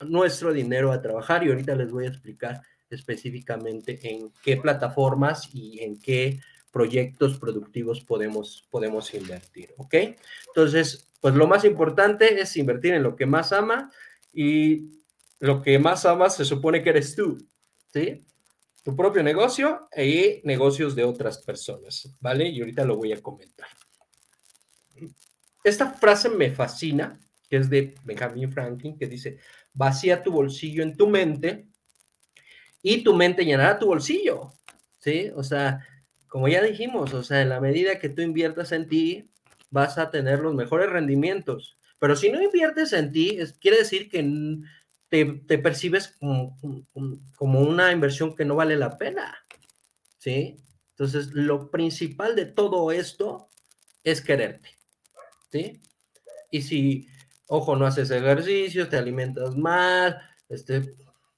nuestro dinero a trabajar y ahorita les voy a explicar específicamente en qué plataformas y en qué proyectos productivos podemos, podemos invertir, ¿ok? Entonces, pues lo más importante es invertir en lo que más ama y lo que más amas se supone que eres tú, ¿sí? Tu propio negocio y negocios de otras personas, ¿vale? Y ahorita lo voy a comentar. Esta frase me fascina, que es de Benjamin Franklin, que dice, vacía tu bolsillo en tu mente y tu mente llenará tu bolsillo, ¿sí? O sea, como ya dijimos, o sea, en la medida que tú inviertas en ti, vas a tener los mejores rendimientos. Pero si no inviertes en ti, quiere decir que te, percibes como, como, una inversión que no vale la pena, ¿sí? Entonces, lo principal de todo esto es quererte, ¿sí? Y si, ojo, no haces ejercicio, te alimentas mal, este,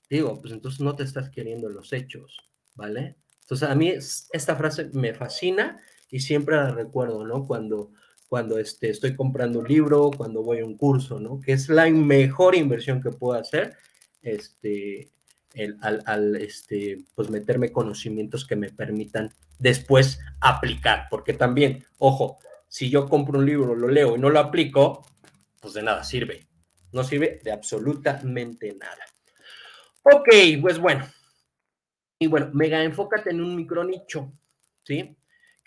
digo, pues entonces no te estás queriendo los hechos, ¿vale? Entonces, a mí esta frase me fascina y siempre la recuerdo, ¿no? Cuando cuando este, estoy comprando un libro, cuando voy a un curso, ¿no? Que es la mejor inversión que puedo hacer, este, al, este, pues meterme conocimientos que me permitan después aplicar, porque también, ojo, si yo compro un libro, lo leo y no lo aplico, pues de nada sirve, no sirve de absolutamente nada. Ok, pues bueno. Y bueno, mega enfócate en un micro nicho, ¿sí?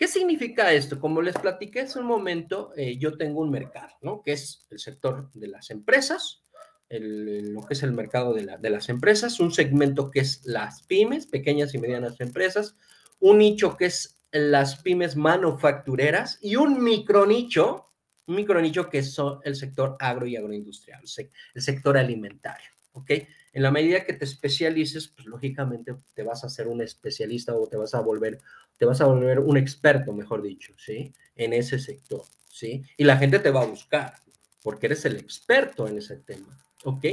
¿Qué significa esto? Como les platiqué hace un momento, eh, yo tengo un mercado, ¿no? Que es el sector de las empresas, lo que es el mercado de, las empresas, un segmento que es las pymes, pequeñas y medianas empresas, un nicho que es las pymes manufactureras y un micronicho, un micronicho que es el sector agro y agroindustrial, el sector alimentario, ¿ok? En la medida que te especialices, pues lógicamente te vas a ser un especialista o te vas a volver, te vas a volver un experto, mejor dicho, ¿sí? En ese sector, ¿sí? Y la gente te va a buscar porque eres el experto en ese tema, ¿ok?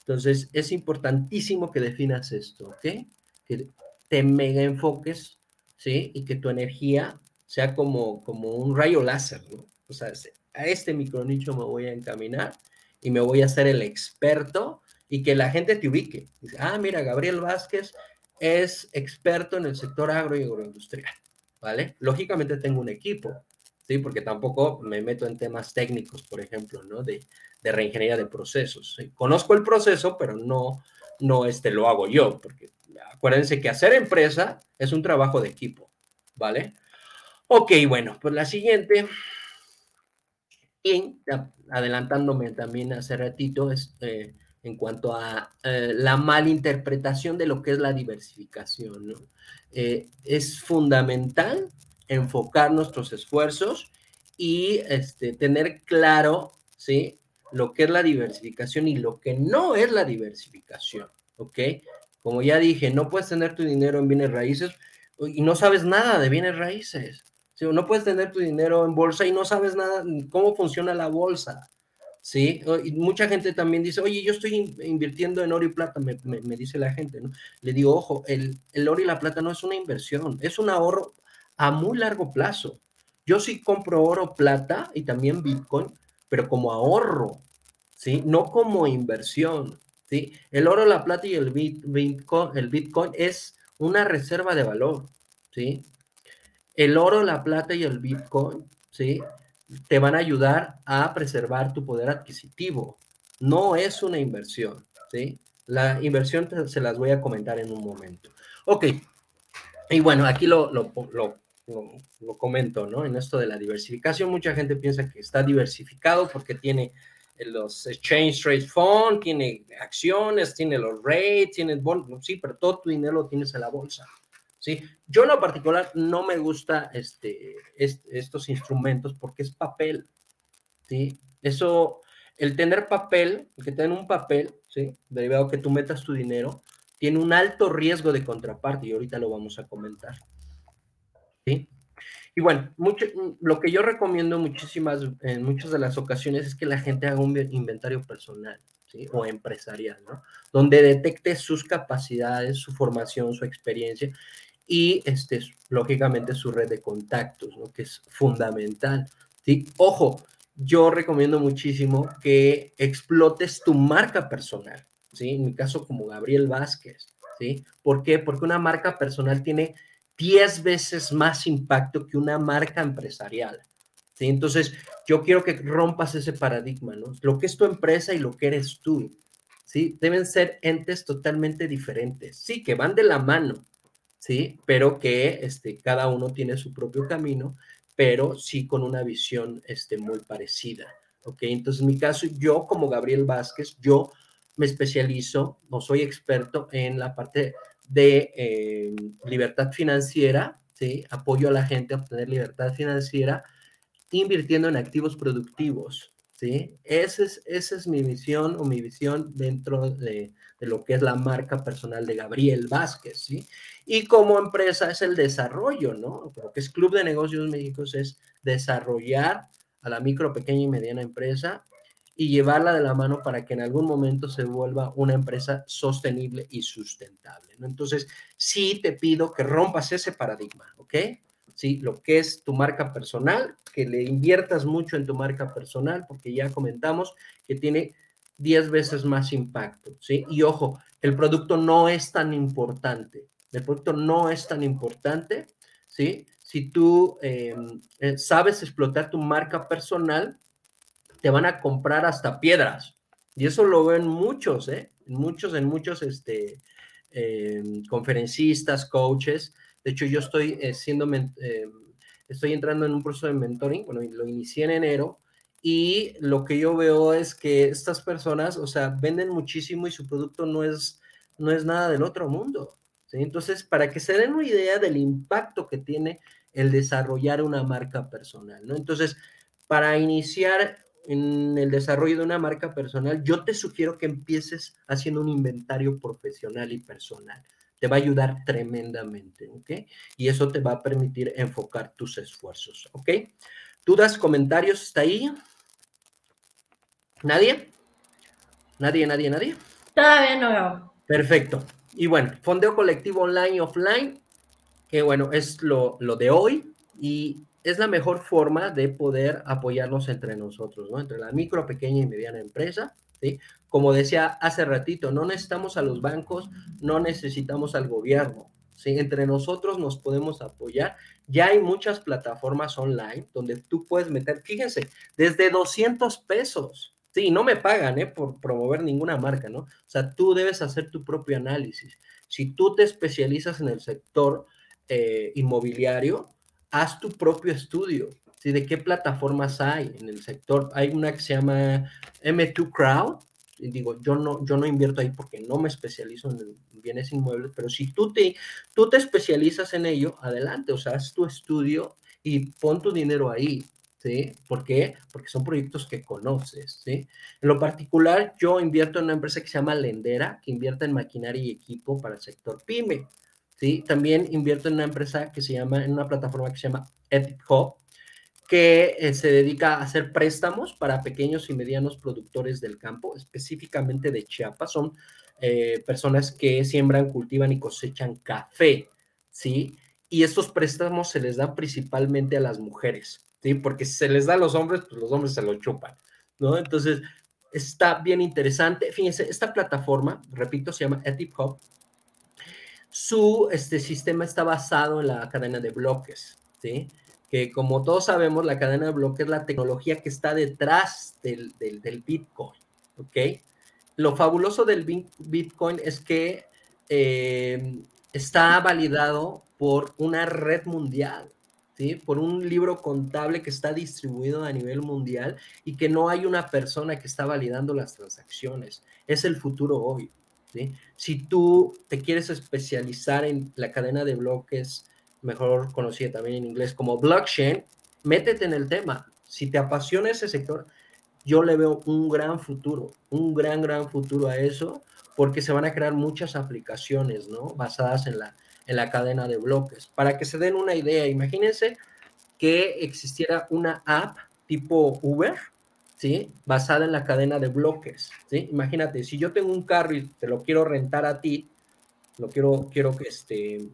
Entonces es importantísimo que definas esto, ¿ok? Que te mega enfoques ¿sí? Y que tu energía sea como, como un rayo láser, ¿no? O sea, a este micronicho me voy a encaminar y me voy a hacer el experto y que la gente te ubique. Dice, ah, mira, Gabriel Vázquez es experto en el sector agro y agroindustrial, ¿vale? Lógicamente tengo un equipo, ¿sí? Porque tampoco me meto en temas técnicos, por ejemplo, ¿no? De, de reingeniería de procesos. Conozco el proceso, pero no, no este, lo hago yo, porque acuérdense que hacer empresa es un trabajo de equipo, ¿vale? Ok, bueno, pues la siguiente, y adelantándome también hace ratito, es eh, en cuanto a eh, la malinterpretación de lo que es la diversificación. Eh, es fundamental enfocar nuestros esfuerzos y este, tener claro, ¿sí? Lo que es la diversificación y lo que no es la diversificación, ¿ok? Como ya dije, no puedes tener tu dinero en bienes raíces y no sabes nada de bienes raíces. no puedes tener tu dinero en bolsa y no sabes nada cómo funciona la bolsa. ¿Sí? Mucha gente también dice, oye, yo estoy invirtiendo en oro y plata, me, dice la gente, ¿no? Le digo, ojo, el, el, oro y la plata no es una inversión, es un ahorro a muy largo plazo. Yo sí compro oro, plata y también Bitcoin, pero como ahorro, ¿sí? No como inversión. ¿sí? El oro, la plata y el Bitcoin, el Bitcoin es una reserva de valor, ¿sí? El oro, la plata y el Bitcoin, ¿sí? Te van a ayudar a preservar tu poder adquisitivo. No es una inversión, ¿sí? La inversión se las voy a comentar en un momento. Ok, y bueno, aquí lo, lo, lo, lo, comento, ¿no? En esto de la diversificación, mucha gente piensa que está diversificado porque tiene los Exchange Trade Fund, tiene acciones, tiene los rates, tiene bonos, sí, pero todo tu dinero lo tienes en la bolsa. Yo en lo particular no me gusta este, estos instrumentos porque es papel. ¿sí? Eso, el tener papel, el que tener un papel, ¿sí? derivado que tú metas tu dinero, tiene un alto riesgo de contraparte y ahorita lo vamos a comentar. ¿sí? Y bueno, mucho, lo que yo recomiendo muchísimas, en muchas de las ocasiones es que la gente haga un inventario personal ¿sí? o empresarial, ¿no? Donde detecte sus capacidades, su formación, su experiencia y, este, lógicamente, su red de contactos, ¿no? Que es fundamental, ¿sí? Ojo, yo recomiendo muchísimo que explotes tu marca personal, ¿sí? En mi caso, como Gabriel Vázquez, ¿sí? ¿Por qué? Porque una marca personal tiene 10 veces más impacto que una marca empresarial. ¿sí? Entonces, yo quiero que rompas ese paradigma, ¿no? Lo que es tu empresa y lo que eres tú, ¿sí? Deben ser entes totalmente diferentes, sí, que van de la mano, ¿sí? Pero que este, cada uno tiene su propio camino, pero sí con una visión este, muy parecida, ¿ok? Entonces, en mi caso, yo como Gabriel Vázquez, yo me especializo o soy experto en la parte de eh, libertad financiera, ¿sí? apoyo a la gente a obtener libertad financiera, invirtiendo en activos productivos. ¿sí? Esa es, esa es mi misión o mi visión dentro de, de, lo que es la marca personal de Gabriel Vázquez. ¿sí? Y como empresa es el desarrollo, ¿no? Lo que es Club de Negocios México es desarrollar a la micro, pequeña y mediana empresa y llevarla de la mano para que en algún momento se vuelva una empresa sostenible y sustentable. ¿no? Entonces, sí te pido que rompas ese paradigma, ¿ok? Sí, lo que es tu marca personal, que le inviertas mucho en tu marca personal, porque ya comentamos que tiene 10 veces más impacto, ¿sí? Y ojo, el producto no es tan importante, el producto no es tan importante, ¿sí? Si tú em, eh, sabes explotar tu marca personal, te van a comprar hasta piedras, Y eso lo ven muchos, ¿eh? En muchos, en muchos este, em, conferencistas, coaches. De hecho, yo estoy eh, siendo, em, estoy entrando en un proceso de mentoring, bueno, lo inicié en enero y lo que yo veo es que estas personas, o sea, venden muchísimo y su producto no es, no es nada del otro mundo. ¿Sí? Entonces, para que se den una idea del impacto que tiene el desarrollar una marca personal, ¿no? Entonces, para iniciar en el desarrollo de una marca personal, yo te sugiero que empieces haciendo un inventario profesional y personal. Te va a ayudar tremendamente, ¿ok? Y eso te va a permitir enfocar tus esfuerzos, ¿ok? ¿Dudas, comentarios? ¿Está ahí? ¿Nadie? ¿Nadie, nadie, nadie? Todavía no. Perfecto. Y bueno, fondeo colectivo online y offline, que bueno, es lo, lo de hoy y es la mejor forma de poder apoyarnos entre nosotros, ¿no? Entre la micro, pequeña y mediana empresa, ¿sí? Como decía hace ratito, no necesitamos a los bancos, no necesitamos al gobierno, ¿sí? Entre nosotros nos podemos apoyar. Ya hay muchas plataformas online donde tú puedes meter, fíjense, desde 200 pesos, Sí, no me pagan ¿eh? por promover ninguna marca, ¿no? O sea, tú debes hacer tu propio análisis. Si tú te especializas en el sector eh, inmobiliario, haz tu propio estudio. ¿sí? ¿De qué plataformas hay en el sector? Hay una que se llama M2 Crowd. Y digo, yo no, yo no invierto ahí porque no me especializo en bienes inmuebles, pero si tú te, tú te especializas en ello, adelante, o sea, haz tu estudio y pon tu dinero ahí. ¿Sí? ¿Por qué? Porque son proyectos que conoces, ¿sí? En lo particular, yo invierto en una empresa que se llama Lendera, que invierte en maquinaria y equipo para el sector PYME. ¿sí? También invierto en una empresa que se llama, en una plataforma que se llama Epic Hub, que eh, se dedica a hacer préstamos para pequeños y medianos productores del campo, específicamente de Chiapas. Son eh, personas que siembran, cultivan y cosechan café, ¿sí? Y estos préstamos se les dan principalmente a las mujeres, Porque si se les da a los hombres, pues los hombres se lo chupan, ¿no? Entonces, está bien interesante. Fíjense, esta plataforma, repito, se llama Etip Hub, su este, sistema está basado en la cadena de bloques, ¿sí? Que como todos sabemos, la cadena de bloques es la tecnología que está detrás del, Bitcoin, ¿ok? Lo fabuloso del Bitcoin es que eh, está validado por una red mundial, ¿sí? Por un libro contable que está distribuido a nivel mundial y que no hay una persona que está validando las transacciones. Es el futuro hoy. Si tú te quieres especializar en la cadena de bloques, mejor conocida también en inglés como blockchain, métete en el tema. Si te apasiona ese sector, yo le veo un gran futuro, un gran, gran futuro a eso, porque se van a crear muchas aplicaciones, ¿no? Basadas en la, en la cadena de bloques. Para que se den una idea, imagínense que existiera una app tipo Uber, ¿sí? Basada en la cadena de bloques, ¿sí? Imagínate, si yo tengo un carro y te lo quiero rentar a ti, lo quiero, quiero que este,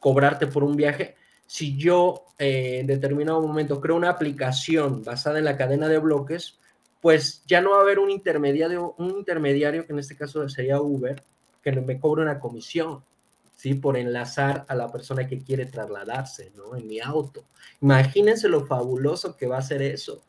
cobrarte por un viaje, si yo eh, en determinado momento creo una aplicación basada en la cadena de bloques, pues ya no va a haber un intermediario, un intermediario que en este caso sería Uber, que me cobre una comisión, ¿sí? Por enlazar a la persona que quiere trasladarse, ¿no? En mi auto. Imagínense lo fabuloso que va a ser eso.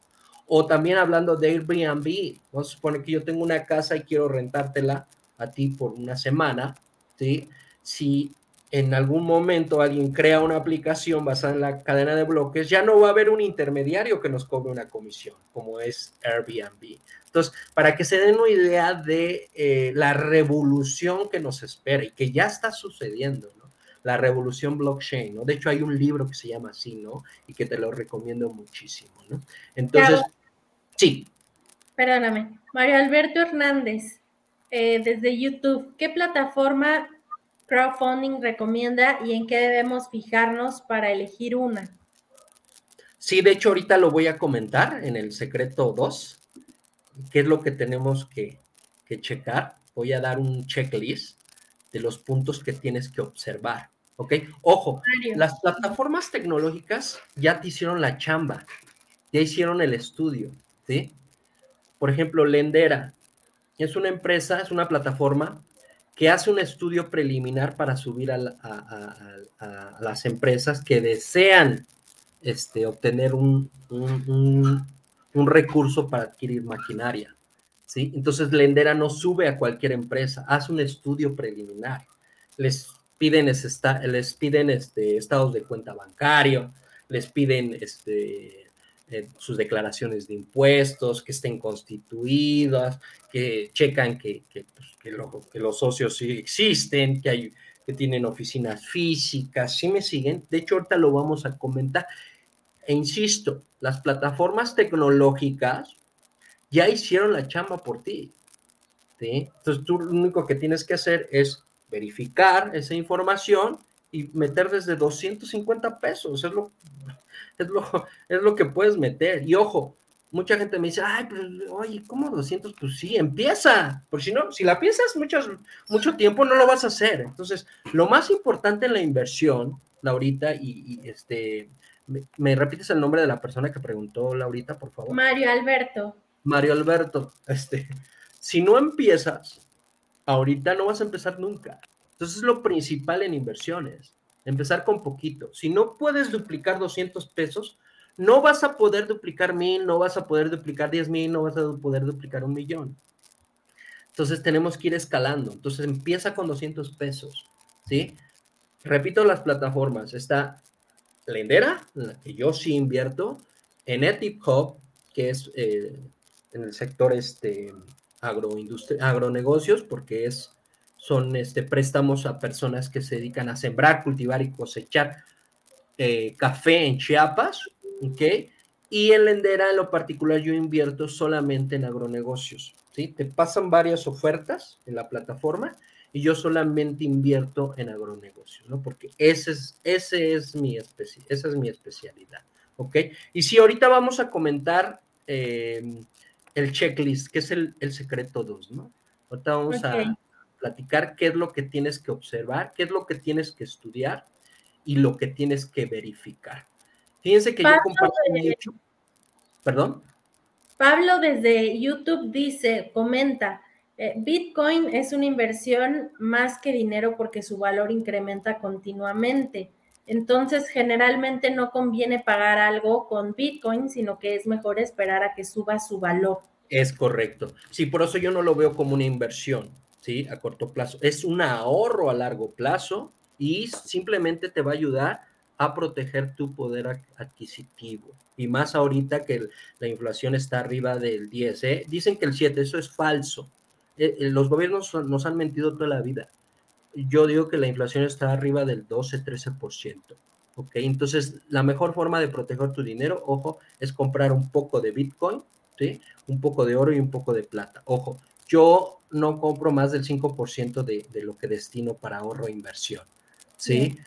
O también hablando de Airbnb, vamos a suponer que yo tengo una casa y quiero rentártela a ti por una semana, ¿sí? Si en algún momento alguien crea una aplicación basada en la cadena de bloques, ya no va a haber un intermediario que nos cobre una comisión, como es Airbnb. Entonces, para que se den una idea de eh, la revolución que nos espera y que ya está sucediendo, ¿no? La revolución blockchain, ¿no? De hecho, hay un libro que se llama así, ¿no? Y que te lo recomiendo muchísimo, ¿no? Entonces, sí. Perdóname. Mario Alberto Hernández, eh, desde YouTube, ¿qué plataforma crowdfunding recomienda y en qué debemos fijarnos para elegir una? Sí, de hecho, ahorita lo voy a comentar en el secreto 2, qué es lo que tenemos que, que checar. Voy a dar un checklist de los puntos que tienes que observar. ¿Ok? Ojo, las plataformas tecnológicas ya te hicieron la chamba, ya hicieron el estudio, ¿sí? Por ejemplo, Lendera es una empresa, es una plataforma que hace un estudio preliminar para subir a, las empresas que desean este, obtener un, un recurso para adquirir maquinaria. ¿sí? Entonces Lendera no sube a cualquier empresa, hace un estudio preliminar. Les piden, les piden este, estados de cuenta bancario, les piden este, eh, sus declaraciones de impuestos, que estén constituidas, que checan que, que, pues, los socios sí existen, que, hay, que tienen oficinas físicas, ¿sí me siguen? De hecho, ahorita lo vamos a comentar. E insisto, las plataformas tecnológicas ya hicieron la chamba por ti. ¿sí? Entonces, tú lo único que tienes que hacer es verificar esa información y meter desde 250 pesos. Es lo, es lo, es lo que puedes meter. Y ojo, mucha gente me dice, ay, pero oye, ¿cómo 200? Pues sí, empieza, porque si no, si la piensas mucho, mucho tiempo, no lo vas a hacer. Entonces, lo más importante en la inversión, Laurita, y, este, me, repites el nombre de la persona que preguntó, Laurita, por favor? Mario Alberto. Mario Alberto, este, si no empiezas, ahorita no vas a empezar nunca. Entonces, es lo principal en inversiones, empezar con poquito. Si no puedes duplicar 200 pesos, no vas a poder duplicar mil, no vas a poder duplicar diez mil, no vas a poder duplicar un millón. Entonces tenemos que ir escalando. Entonces empieza con 200 pesos, ¿sí? Repito las plataformas. Está Lendera, en la que yo sí invierto, en Etip Hub, que es eh, en el sector este, agronegocios, porque es, son este, préstamos a personas que se dedican a sembrar, cultivar y cosechar eh, café en Chiapas ¿ok? Y en Lendera, en lo particular, yo invierto solamente en agronegocios, ¿sí? Te pasan varias ofertas en la plataforma y yo solamente invierto en agronegocios, ¿no? Porque ese es, ese es mi especi esa es mi especialidad, ¿ok? Y si ahorita vamos a comentar em, el checklist, que es el, secreto 2, ¿no? Ahorita vamos a platicar qué es lo que tienes que observar, qué es lo que tienes que estudiar y lo que tienes que verificar. Fíjense que yo comparto mucho. ¿Perdón? Pablo desde YouTube dice, comenta, eh, Bitcoin es una inversión más que dinero porque su valor incrementa continuamente. Entonces, generalmente no conviene pagar algo con Bitcoin, sino que es mejor esperar a que suba su valor. Es correcto. Sí, por eso yo no lo veo como una inversión, ¿sí? A corto plazo. Es un ahorro a largo plazo y simplemente te va a ayudar a proteger tu poder adquisitivo. Y más ahorita que la inflación está arriba del 10. ¿eh? Dicen que el 7, eso es falso. Eh, eh, los gobiernos nos han mentido toda la vida. Yo digo que la inflación está arriba del 12-13%. ¿ok? Entonces, la mejor forma de proteger tu dinero, ojo, es comprar un poco de Bitcoin, ¿sí? un poco de oro y un poco de plata. Ojo, yo no compro más del 5% de, de lo que destino para ahorro e inversión. ¿sí?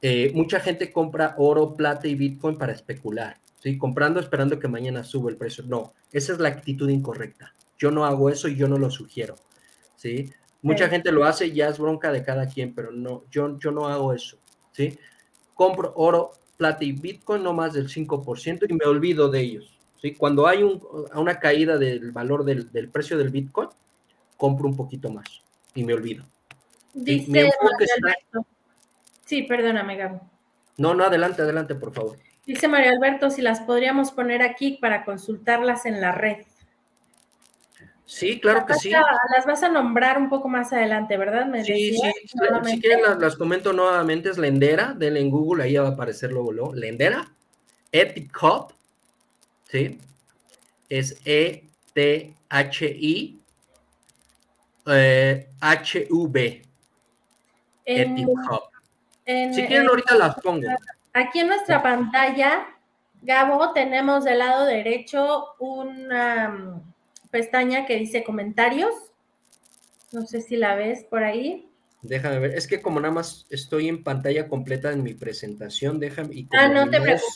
Eh, mucha gente compra oro, plata y Bitcoin para especular, ¿sí? Comprando esperando que mañana suba el precio. No, esa es la actitud incorrecta. Yo no hago eso y yo no lo sugiero, ¿sí? Mucha gente lo hace y ya es bronca de cada quien, pero no, yo, yo no hago eso, ¿sí? Compro oro, plata y Bitcoin no más del 5% y me olvido de ellos, ¿sí? Cuando hay una caída del valor del, precio del Bitcoin, compro un poquito más y me olvido. Dice Sí, perdóname, Gabo. No, no, adelante, adelante, por favor. Dice María Alberto, si las podríamos poner aquí para consultarlas en la red. Sí, claro que sí. las vas a nombrar un poco más adelante, ¿verdad? sí, sí, si quieren las, comento nuevamente, es Lendera, denle en Google, ahí va a aparecer luego, luego. Lendera, Epicop, ¿sí? Es E-T-H-I eh, H-V. Epicop si quieren, ahorita las pongo. Aquí en nuestra pantalla, Gabo, tenemos del lado derecho una pestaña que dice comentarios. No sé si la ves por ahí. Déjame ver, es que como nada más estoy en pantalla completa en mi presentación, déjame. Y ah, no te preocupes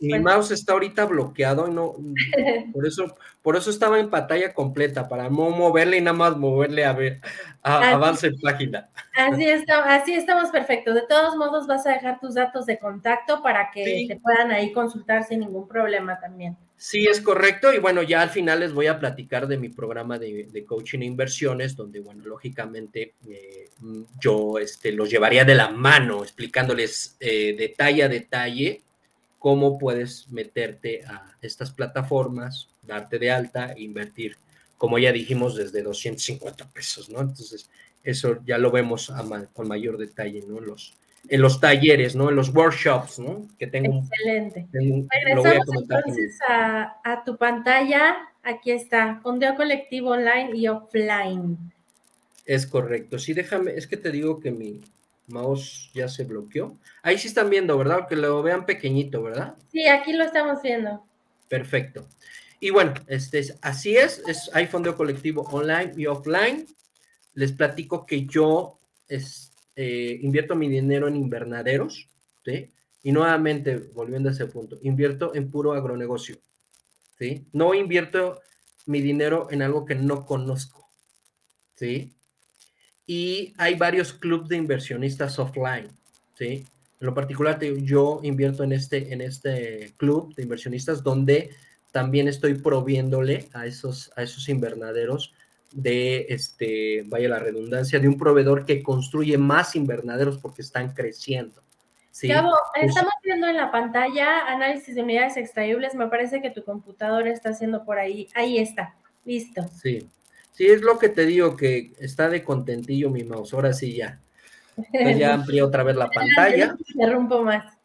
mi mouse está ahorita bloqueado y no, por eso, por eso estaba en pantalla completa, para no moverle y nada más moverle a ver, avance en página. Así, está, así estamos perfectos. De todos modos, vas a dejar tus datos de contacto para que te puedan ahí consultar sin ningún problema también. Sí, es correcto. Y bueno, ya al final les voy a platicar de mi programa de, coaching e inversiones, donde, bueno, lógicamente eh, yo este, los llevaría de la mano explicándoles eh, detalle a detalle cómo puedes meterte a estas plataformas, darte de alta invertir como ya dijimos, desde 250 pesos, ¿no? Entonces, eso ya lo vemos con mayor detalle, ¿no? Los, en los talleres, ¿no? En los workshops, ¿no? Que tengo. Excelente. Regresamos entonces a, a, tu pantalla. Aquí está, fondeo colectivo online y offline. Es correcto. Sí, déjame, es que te digo que mi mouse ya se bloqueó. Ahí sí están viendo, ¿verdad? Que lo vean pequeñito, ¿verdad? Sí, aquí lo estamos viendo. Perfecto. Y bueno, este, así es, es, hay fondeo colectivo online y offline. Les platico que yo es, eh, invierto mi dinero en invernaderos, ¿sí? Y nuevamente, volviendo a ese punto, invierto en puro agronegocio, ¿sí? No invierto mi dinero en algo que no conozco, ¿sí? Y hay varios clubes de inversionistas offline, ¿sí? En lo particular, yo invierto en este, en este club de inversionistas donde también estoy proviéndole a esos, a esos invernaderos de, este, vaya la redundancia, de un proveedor que construye más invernaderos porque están creciendo. ¿sí? Gabo, estamos viendo en la pantalla análisis de unidades extraíbles. Me parece que tu computadora está haciendo por ahí. Ahí está. Listo. Sí. Sí, es lo que te digo, que está de contentillo mi mouse. Ahora sí ya. ya amplié otra vez la pantalla. Interrumpo más.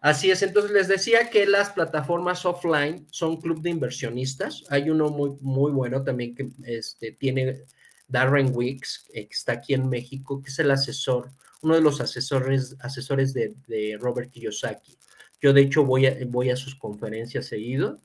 Así es, entonces les decía que las plataformas offline son club de inversionistas. Hay uno muy, muy bueno también que este, tiene Darren Wicks, que está aquí en México, que es el asesor, uno de los asesores, asesores de, Robert Kiyosaki. Yo de hecho voy a, voy a sus conferencias seguido.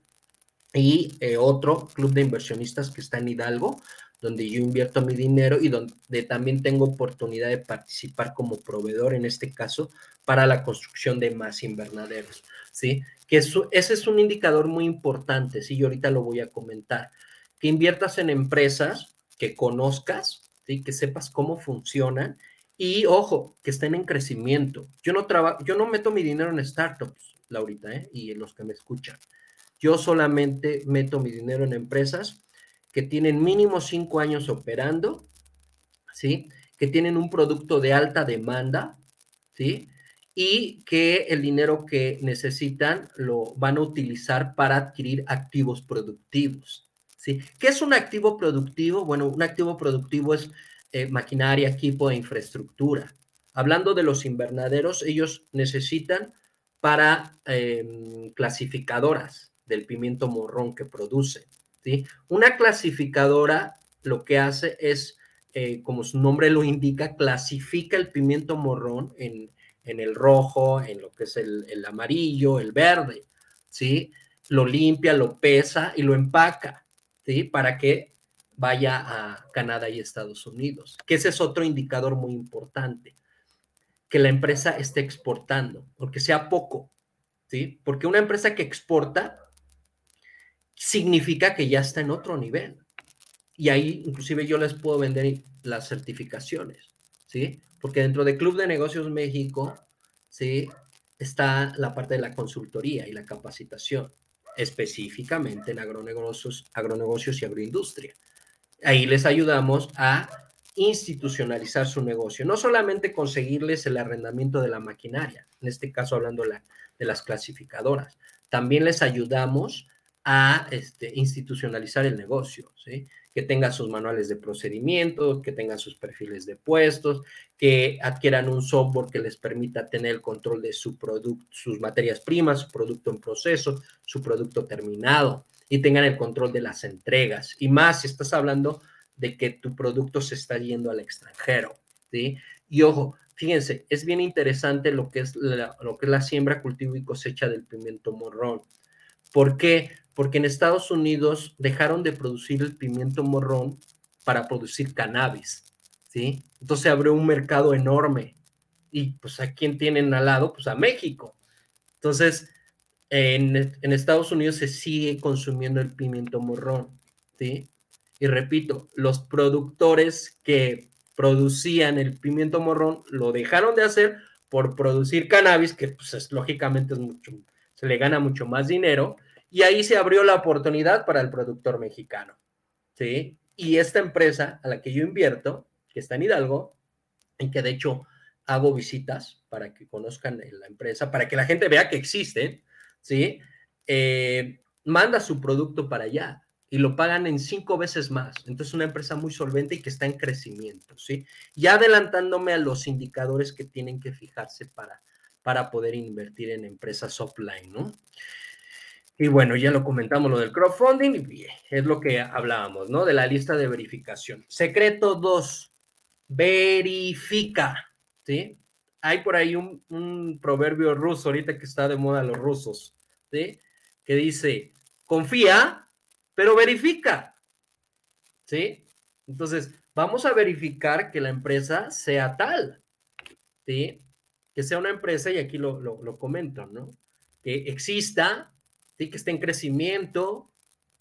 Y eh, otro club de inversionistas que está en Hidalgo, donde yo invierto mi dinero y donde también tengo oportunidad de participar como proveedor, en este caso, para la construcción de más invernaderos, ¿sí? Que eso, ese es un indicador muy importante, ¿sí? Yo ahorita lo voy a comentar. Que inviertas en empresas que conozcas, ¿sí? Que sepas cómo funcionan y, ojo, que estén en crecimiento. Yo no, trabajo, yo no meto mi dinero en startups, Laurita, ¿eh? Y los que me escuchan. Yo solamente meto mi dinero en empresas que tienen mínimo cinco años operando, ¿sí? Que tienen un producto de alta demanda, ¿sí? Y que el dinero que necesitan lo van a utilizar para adquirir activos productivos, ¿sí? ¿Qué es un activo productivo? Bueno, un activo productivo es eh, maquinaria, equipo e infraestructura. Hablando de los invernaderos, ellos necesitan para em, clasificadoras del pimiento morrón que producen, una clasificadora lo que hace es, eh, como su nombre lo indica, clasifica el pimiento morrón en, el rojo, en lo que es el, amarillo, el verde, ¿sí? Lo limpia, lo pesa y lo empaca, ¿sí? Para que vaya a Canadá y Estados Unidos, que ese es otro indicador muy importante, que la empresa esté exportando, porque sea poco, ¿sí? Porque una empresa que exporta significa que ya está en otro nivel. Y ahí inclusive yo les puedo vender las certificaciones, ¿sí? Porque dentro de Club de Negocios México, ¿sí? Está la parte de la consultoría y la capacitación, específicamente en agronegocios, agronegocios y agroindustria. Ahí les ayudamos a institucionalizar su negocio, no solamente conseguirles el arrendamiento de la maquinaria, en este caso hablando de las clasificadoras, también les ayudamos a este, institucionalizar el negocio, ¿sí? que tengan sus manuales de procedimiento, que tengan sus perfiles de puestos, que adquieran un software que les permita tener el control de su producto, sus materias primas, su producto en proceso, su producto terminado, y tengan el control de las entregas. Y más si estás hablando de que tu producto se está yendo al extranjero, ¿sí? Y ojo, fíjense, es bien interesante lo que es la, lo que es la siembra, cultivo y cosecha del pimiento morrón. ¿Por qué? Porque en Estados Unidos dejaron de producir el pimiento morrón para producir cannabis, ¿sí? Entonces se abrió un mercado enorme. Y pues a quién tienen al lado? Pues a México. Entonces, en, en Estados Unidos se sigue consumiendo el pimiento morrón, ¿sí? Y repito, los productores que producían el pimiento morrón lo dejaron de hacer por producir cannabis, que pues es, lógicamente es mucho, se le gana mucho más dinero, y ahí se abrió la oportunidad para el productor mexicano. ¿sí? Y esta empresa a la que yo invierto, que está en Hidalgo, en que de hecho hago visitas para que conozcan la empresa, para que la gente vea que existen, ¿sí? Eh, manda su producto para allá. y lo pagan en cinco veces más. Entonces, una empresa muy solvente y que está en crecimiento, ¿sí? Ya adelantándome a los indicadores que tienen que fijarse para, para poder invertir en empresas offline, ¿no? Y bueno, ya lo comentamos lo del crowdfunding, es lo que hablábamos, ¿no? De la lista de verificación. Secreto 2, verifica, ¿sí? Hay por ahí un, un, proverbio ruso, ahorita que está de moda los rusos, ¿sí? Que dice, confía, pero verifica, ¿sí? Entonces, vamos a verificar que la empresa sea tal, ¿sí? Que sea una empresa, y aquí lo, lo, ¿no? Que exista, ¿sí? que esté en crecimiento,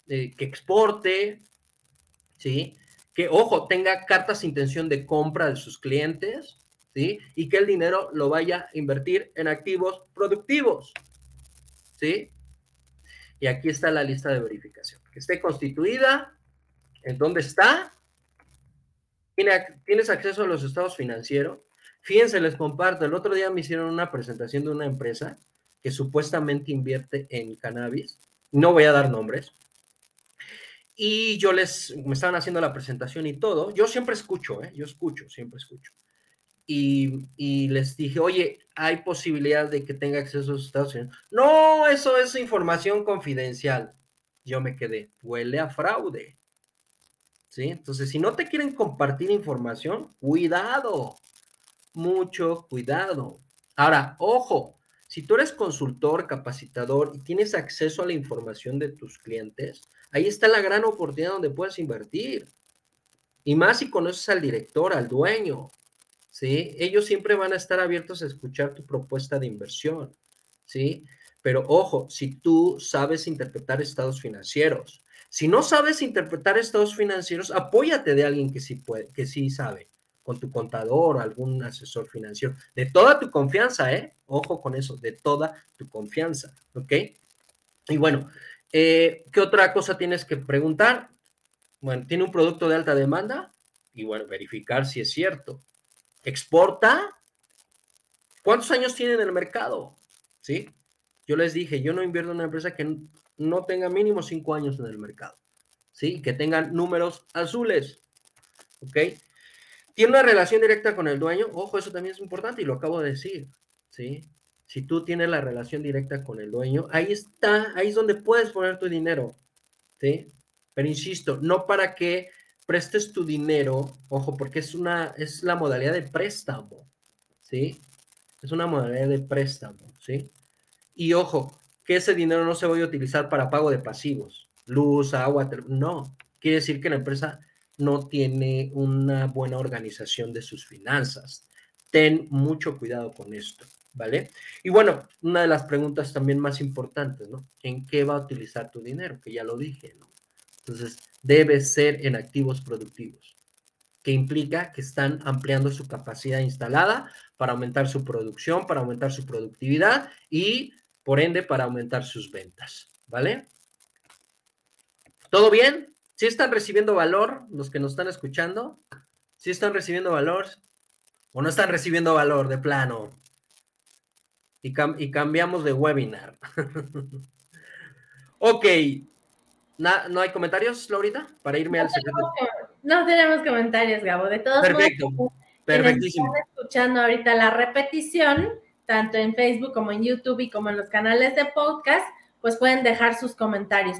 eh, que exporte, ¿sí? que, ojo, tenga cartas de intención de compra de sus clientes, ¿sí? y que el dinero lo vaya a invertir en activos productivos. ¿sí? Y aquí está la lista de verificación. Que esté constituida, en dónde está, tienes acceso a los estados financieros. Fíjense, les comparto, el otro día me hicieron una presentación de una empresa que supuestamente invierte en cannabis. No voy a dar nombres. Y yo les, me estaban haciendo la presentación y todo. Yo siempre escucho, ¿eh? yo escucho, siempre escucho. Y, y, les dije, oye, ¿hay posibilidad de que tenga acceso a los Estados Unidos? No, eso es información confidencial. Yo me quedé, huele a fraude. ¿Sí? Entonces, si no te quieren compartir información, cuidado, mucho cuidado. Ahora, ojo, si tú eres consultor, capacitador y tienes acceso a la información de tus clientes, ahí está la gran oportunidad donde puedes invertir. Y más si conoces al director, al dueño, ¿sí? Ellos siempre van a estar abiertos a escuchar tu propuesta de inversión, ¿sí? Pero ojo, si tú sabes interpretar estados financieros, si no sabes interpretar estados financieros, apóyate de alguien que sí puede, que sí sabe con tu contador algún asesor financiero, de toda tu confianza, ¿eh? Ojo con eso, de toda tu confianza, ¿ok? Y bueno, eh, ¿qué otra cosa tienes que preguntar? Bueno, ¿tiene un producto de alta demanda? Y bueno, verificar si es cierto. ¿Exporta? ¿Cuántos años tiene en el mercado? ¿Sí? Yo les dije, yo no invierto en una empresa que no tenga mínimo cinco años en el mercado, ¿sí? Que tengan números azules, ¿ok? ¿Tiene una relación directa con el dueño? Ojo, eso también es importante y lo acabo de decir, ¿sí? Si tú tienes la relación directa con el dueño, ahí está, ahí es donde puedes poner tu dinero, ¿sí? Pero insisto, no para que prestes tu dinero, ojo, porque es una, es la modalidad de préstamo, ¿sí? Es una modalidad de préstamo, ¿sí? Y ojo, que ese dinero no se vaya a utilizar para pago de pasivos, luz, agua, no. Quiere decir que la empresa no tiene una buena organización de sus finanzas. Ten mucho cuidado con esto, ¿vale? Y bueno, una de las preguntas también más importantes, ¿no? ¿En qué va a utilizar tu dinero? Que ya lo dije, ¿no? Entonces, debe ser en activos productivos, que implica que están ampliando su capacidad instalada para aumentar su producción, para aumentar su productividad y, por ende, para aumentar sus ventas, ¿vale? ¿Todo bien? ¿Sí están recibiendo valor los que nos están escuchando? ¿Sí están recibiendo valor? ¿O no están recibiendo valor de plano? Y, y cambiamos de webinar. ok. ¿No hay comentarios, Laurita? Para irme al secreto. No tenemos comentarios, Gabo. De todos Perfecto. modos, Perfectísimo. Están escuchando ahorita la repetición, tanto en Facebook como en YouTube y como en los canales de podcast, pues pueden dejar sus comentarios.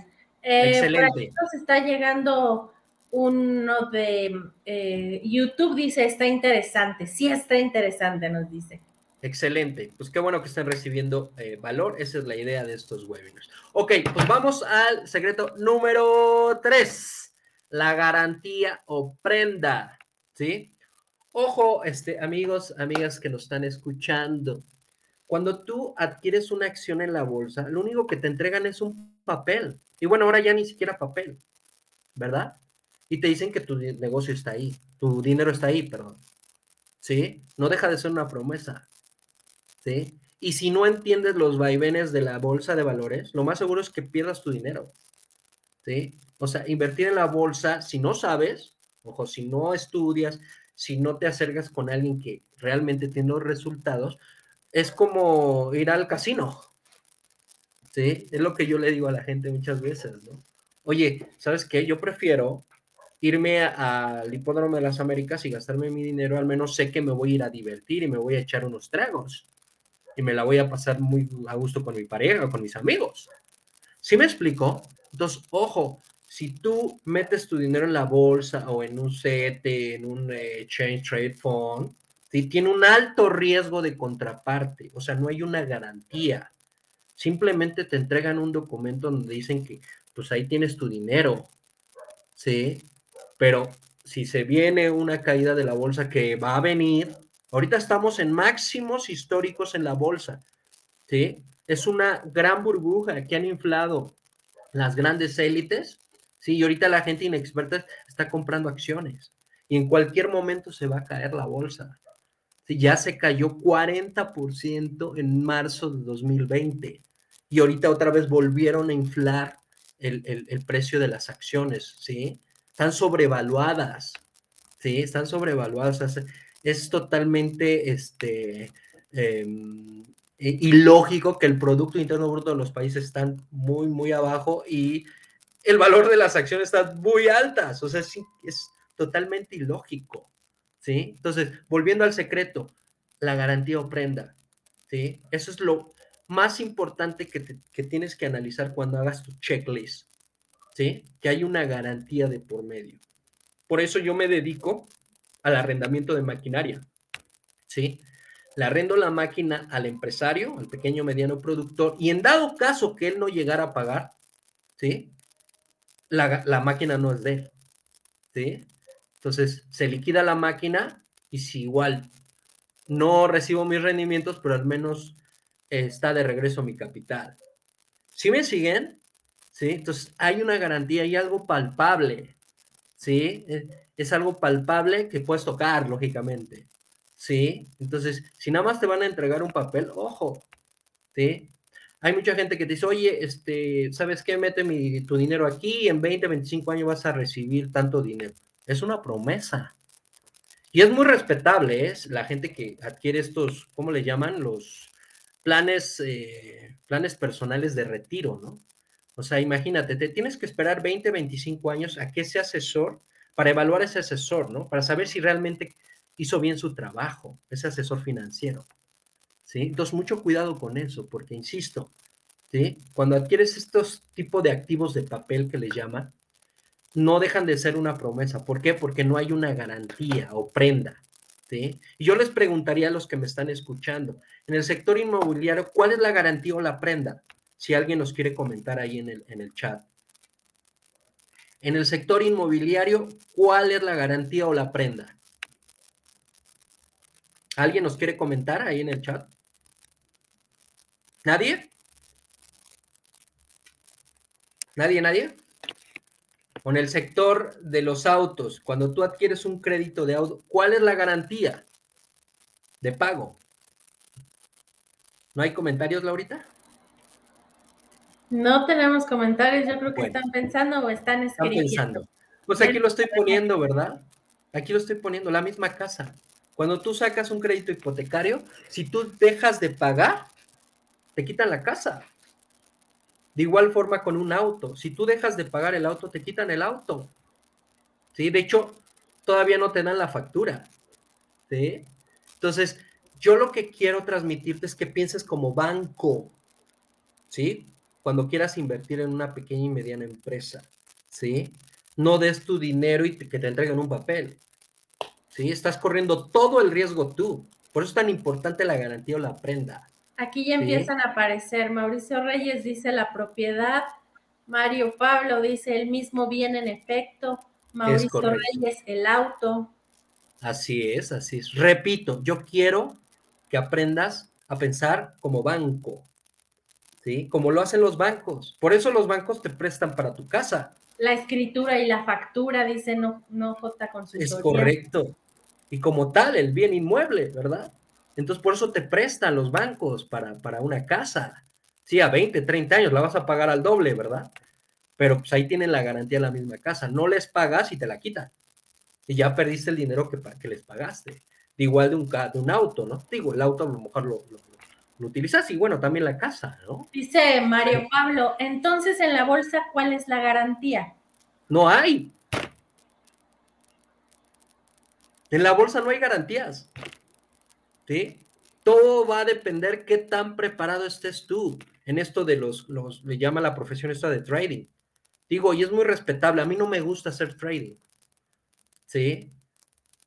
Eh, Excelente. Nos está llegando uno de eh, YouTube, dice, está interesante. Sí, está interesante, nos dice. Excelente. Pues qué bueno que estén recibiendo eh, valor. Esa es la idea de estos webinars. Ok, pues vamos al secreto número tres. La garantía o prenda. ¿Sí? Ojo, este, amigos, amigas que nos están escuchando. Cuando tú adquieres una acción en la bolsa, lo único que te entregan es un papel. Y bueno, ahora ya ni siquiera papel, ¿verdad? Y te dicen que tu negocio está ahí, tu dinero está ahí, perdón. ¿Sí? No deja de ser una promesa. ¿Sí? Y si no entiendes los vaivenes de la bolsa de valores, lo más seguro es que pierdas tu dinero. ¿Sí? O sea, invertir en la bolsa, si no sabes, ojo, si no estudias, si no te acercas con alguien que realmente tiene los resultados, es como ir al casino. ¿Sí? Es lo que yo le digo a la gente muchas veces, ¿no? oye, ¿sabes qué? Yo prefiero irme al hipódromo de las Américas y gastarme mi dinero, al menos sé que me voy a ir a divertir y me voy a echar unos tragos y me la voy a pasar muy a gusto con mi pareja, con mis amigos. ¿Sí me explico? Entonces, ojo, si tú metes tu dinero en la bolsa o en un CET, en un Exchange Trade Fund, tiene un alto riesgo de contraparte, o sea, no hay una garantía. Simplemente te entregan un documento donde dicen que, pues ahí tienes tu dinero, ¿sí? Pero si se viene una caída de la bolsa que va a venir, ahorita estamos en máximos históricos en la bolsa, ¿sí? Es una gran burbuja que han inflado las grandes élites, ¿sí? Y ahorita la gente inexperta está comprando acciones y en cualquier momento se va a caer la bolsa. Ya se cayó 40% en marzo de 2020 y ahorita otra vez volvieron a inflar el, precio de las acciones, ¿sí? Están sobrevaluadas, ¿sí? Están sobrevaluadas. es totalmente, este, em, ilógico que el Producto Interno Bruto de los países están muy, muy abajo y el valor de las acciones está muy altas. O sea, sí, es totalmente ilógico, ¿sí? Entonces, volviendo al secreto, la garantía o prenda, ¿sí? Eso es lo más importante que, tienes que analizar cuando hagas tu checklist, ¿sí? Que hay una garantía de por medio. Por eso yo me dedico al arrendamiento de maquinaria, ¿sí? Le arrendo la máquina al empresario, al pequeño mediano productor, y en dado caso que él no llegara a pagar, ¿sí? La, la máquina no es de él, ¿sí? Entonces, se liquida la máquina y si igual no recibo mis rendimientos, pero al menos está de regreso mi capital. ¿Sí me siguen? ¿Sí? Entonces hay una garantía, hay algo palpable. ¿Sí? Es algo palpable que puedes tocar, lógicamente. ¿Sí? Entonces, si nada más te van a entregar un papel, ojo. ¿Sí? Hay mucha gente que te dice, oye, este, ¿sabes qué? Mete mi, tu dinero aquí y en 20, 25 años vas a recibir tanto dinero. Es una promesa. Y es muy respetable, es ¿eh? la gente que adquiere estos, ¿cómo le llaman? Los planes, eh, planes personales de retiro, ¿no? O sea, imagínate, te tienes que esperar 20, 25 años a que ese asesor, para evaluar ese asesor, ¿no? Para saber si realmente hizo bien su trabajo, ese asesor financiero. ¿Sí? Entonces, mucho cuidado con eso, porque insisto, ¿sí? Cuando adquieres estos tipos de activos de papel que le llaman, no dejan de ser una promesa. ¿Por qué? Porque no hay una garantía o prenda. Y yo les preguntaría a los que me están escuchando, en el sector inmobiliario, ¿cuál es la garantía o la prenda? Si alguien nos quiere comentar ahí en el, en el chat. En el sector inmobiliario, ¿cuál es la garantía o la prenda? ¿Alguien nos quiere comentar ahí en el chat? ¿Nadie? ¿Nadie, nadie? Con el sector de los autos, cuando tú adquieres un crédito de auto, ¿cuál es la garantía de pago? ¿No hay comentarios, Laurita? No tenemos comentarios, yo creo que están pensando o están escribiendo. Están pensando. Pues aquí lo estoy poniendo, ¿verdad? Aquí lo estoy poniendo, la misma casa. Cuando tú sacas un crédito hipotecario, si tú dejas de pagar, te quitan la casa. De igual forma con un auto. Si tú dejas de pagar el auto, te quitan el auto. ¿Sí? De hecho, todavía no te dan la factura. ¿Sí? Entonces, yo lo que quiero transmitirte es que pienses como banco. ¿Sí? Cuando quieras invertir en una pequeña y mediana empresa. ¿Sí? No des tu dinero y que te entreguen un papel. ¿Sí? Estás corriendo todo el riesgo tú. Por eso es tan importante la garantía o la prenda. Aquí ya empiezan a aparecer. Mauricio Reyes dice la propiedad. Mario Pablo dice el mismo bien en efecto. Mauricio Reyes, el auto. Así es, así es. Repito, yo quiero que aprendas a pensar como banco, ¿sí? Como lo hacen los bancos. Por eso los bancos te prestan para tu casa. La escritura y la factura, dice no, no J. Consultoría. Es correcto. Y como tal, el bien inmueble, ¿verdad? Entonces, por eso te prestan los bancos para, para una casa. Sí, a 20, 30 años la vas a pagar al doble, ¿verdad? Pero pues ahí tienen la garantía de la misma casa. No les pagas y te la quitan. Y ya perdiste el dinero que, que les pagaste. igual de un, de un auto, ¿no? Digo, el auto a lo mejor lo, lo utilizas y bueno, también la casa, ¿no? Dice Mario Pablo, entonces en la bolsa, ¿cuál es la garantía? No hay. En la bolsa no hay garantías. ¿Sí? Todo va a depender qué tan preparado estés tú en esto de los, los, le llama la profesión esta de trading. Digo, y es muy respetable, a mí no me gusta hacer trading. ¿Sí?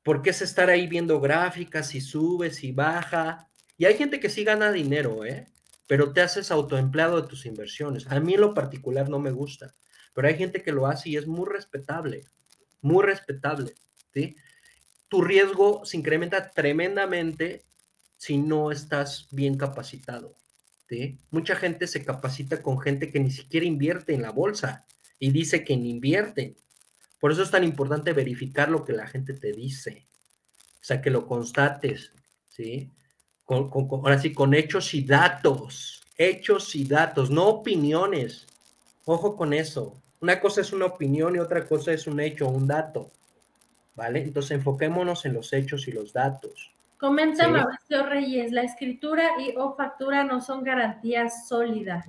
Porque es estar ahí viendo gráficas, y sube, si baja. Y hay gente que sí gana dinero, ¿eh? Pero te haces autoempleado de tus inversiones. A mí lo particular no me gusta, pero hay gente que lo hace y es muy respetable, muy respetable, ¿sí? Tu riesgo se incrementa tremendamente si no estás bien capacitado. ¿sí? Mucha gente se capacita con gente que ni siquiera invierte en la bolsa y dice que ni invierte. Por eso es tan importante verificar lo que la gente te dice. O sea, que lo constates, ¿sí? Con, ahora sí, con hechos y datos. Hechos y datos, no opiniones. Ojo con eso. Una cosa es una opinión y otra cosa es un hecho, un dato. ¿Vale? Entonces enfoquémonos en los hechos y los datos. Comenta Mauricio Reyes, la escritura y o factura no son garantías sólidas.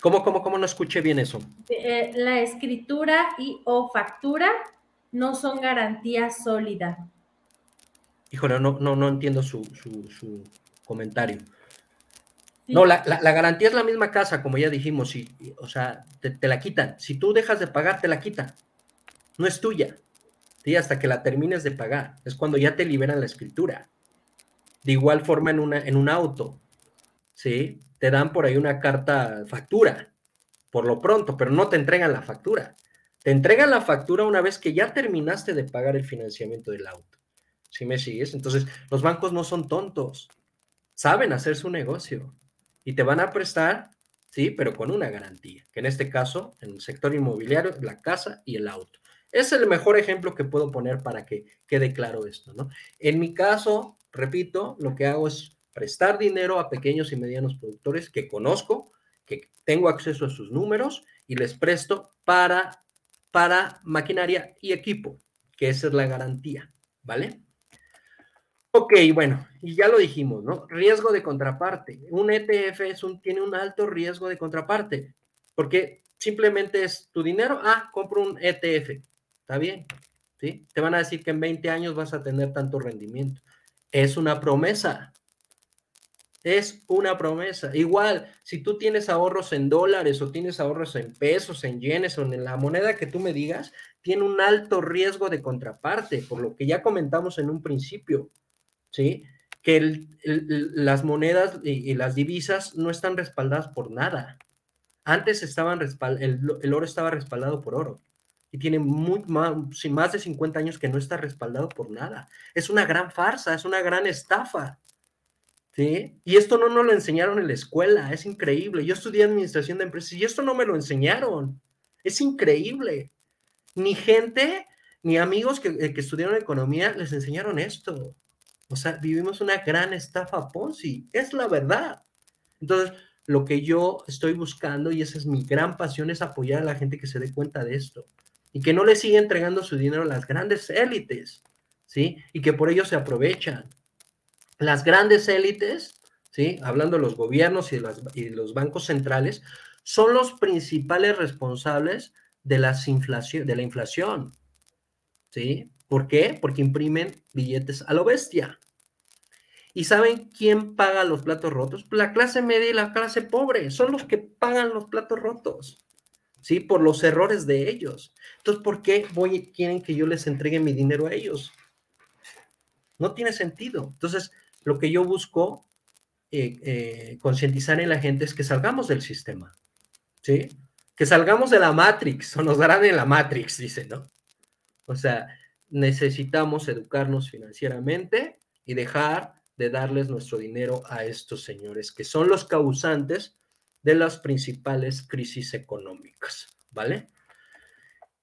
¿Cómo, cómo, cómo no escuché bien eso? Eh, la escritura y o factura no son garantías sólidas. Híjole, no, no, no entiendo su, comentario. No, la, garantía es la misma casa, como ya dijimos, y, o sea, te, te, la quitan. Si tú dejas de pagar, te la quitan. No es tuya. Hasta que la termines de pagar. Es cuando ya te liberan la escritura. De igual forma en, una, en un auto, ¿sí? Te dan por ahí una carta factura, por lo pronto, pero no te entregan la factura. Te entregan la factura una vez que ya terminaste de pagar el financiamiento del auto. ¿Sí me sigues? Entonces, los bancos no son tontos. Saben hacer su negocio y te van a prestar, sí, pero con una garantía, que en este caso, en el sector inmobiliario, la casa y el auto. Es el mejor ejemplo que puedo poner para que quede claro esto, ¿no? En mi caso, repito, lo que hago es prestar dinero a pequeños y medianos productores que conozco, que tengo acceso a sus números y les presto para, para maquinaria y equipo, que esa es la garantía, ¿vale? Ok, bueno, y ya lo dijimos, ¿no? Riesgo de contraparte. Un ETF es un, tiene un alto riesgo de contraparte, porque simplemente es tu dinero, ah, compro un ETF. Está bien, ¿sí? Te van a decir que en 20 años vas a tener tanto rendimiento. Es una promesa. Es una promesa. Igual, si tú tienes ahorros en dólares o tienes ahorros en pesos, en yenes o en la moneda que tú me digas, tiene un alto riesgo de contraparte, por lo que ya comentamos en un principio, ¿sí? Que las monedas y, las divisas no están respaldadas por nada. Antes estaban el oro estaba respaldado por oro y tiene más de 50 años que no está respaldado por nada. Es una gran farsa, es una gran estafa. ¿Sí? Y esto no nos lo enseñaron en la escuela, es increíble. Yo estudié administración de empresas y esto no me lo enseñaron. Es increíble. Ni gente, ni amigos que, eh, que estudiaron economía les enseñaron esto. O sea, vivimos una gran estafa Ponzi, es la verdad. Entonces, lo que yo estoy buscando, y esa es mi gran pasión, es apoyar a la gente que se dé cuenta de esto y que no le sigue entregando su dinero a las grandes élites, ¿sí? Y que por ello se aprovechan. Las grandes élites, ¿sí? Hablando de los gobiernos y de, los bancos centrales, son los principales responsables de, las inflación, de la inflación, ¿sí? ¿Por qué? Porque imprimen billetes a lo bestia. ¿Y saben quién paga los platos rotos? La clase media y la clase pobre son los que pagan los platos rotos. ¿Sí? Por los errores de ellos. Entonces, ¿por qué voy, quieren que yo les entregue mi dinero a ellos? No tiene sentido. Entonces, lo que yo busco eh, eh, concientizar en la gente es que salgamos del sistema, ¿sí? Que salgamos de la Matrix, o nos darán en la Matrix, dice, ¿no? O sea, necesitamos educarnos financieramente y dejar de darles nuestro dinero a estos señores, que son los causantes de las principales crisis económicas, ¿vale?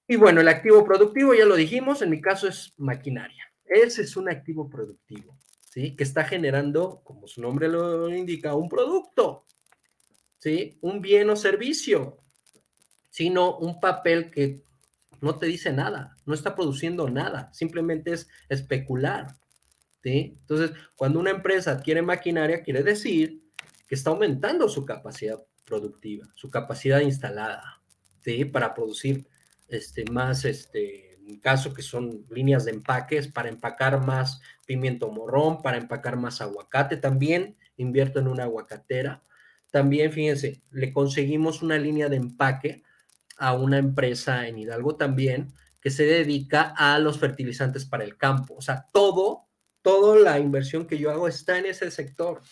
Y bueno, el activo productivo, ya lo dijimos, en mi caso es maquinaria. Ese es un activo productivo, ¿sí? Que está generando, como su nombre lo indica, un producto, ¿sí? Un bien o servicio, sino un papel que no te dice nada, no está produciendo nada, simplemente es especular, ¿sí? Entonces, cuando una empresa adquiere maquinaria, quiere decir que está aumentando su capacidad productiva, su capacidad instalada, ¿sí? Para producir este, más, este, en caso que son líneas de empaques, para empacar más pimiento morrón, para empacar más aguacate también, invierto en una aguacatera. También, fíjense, le conseguimos una línea de empaque a una empresa en Hidalgo también que se dedica a los fertilizantes para el campo. O sea, todo, toda la inversión que yo hago está en ese sector.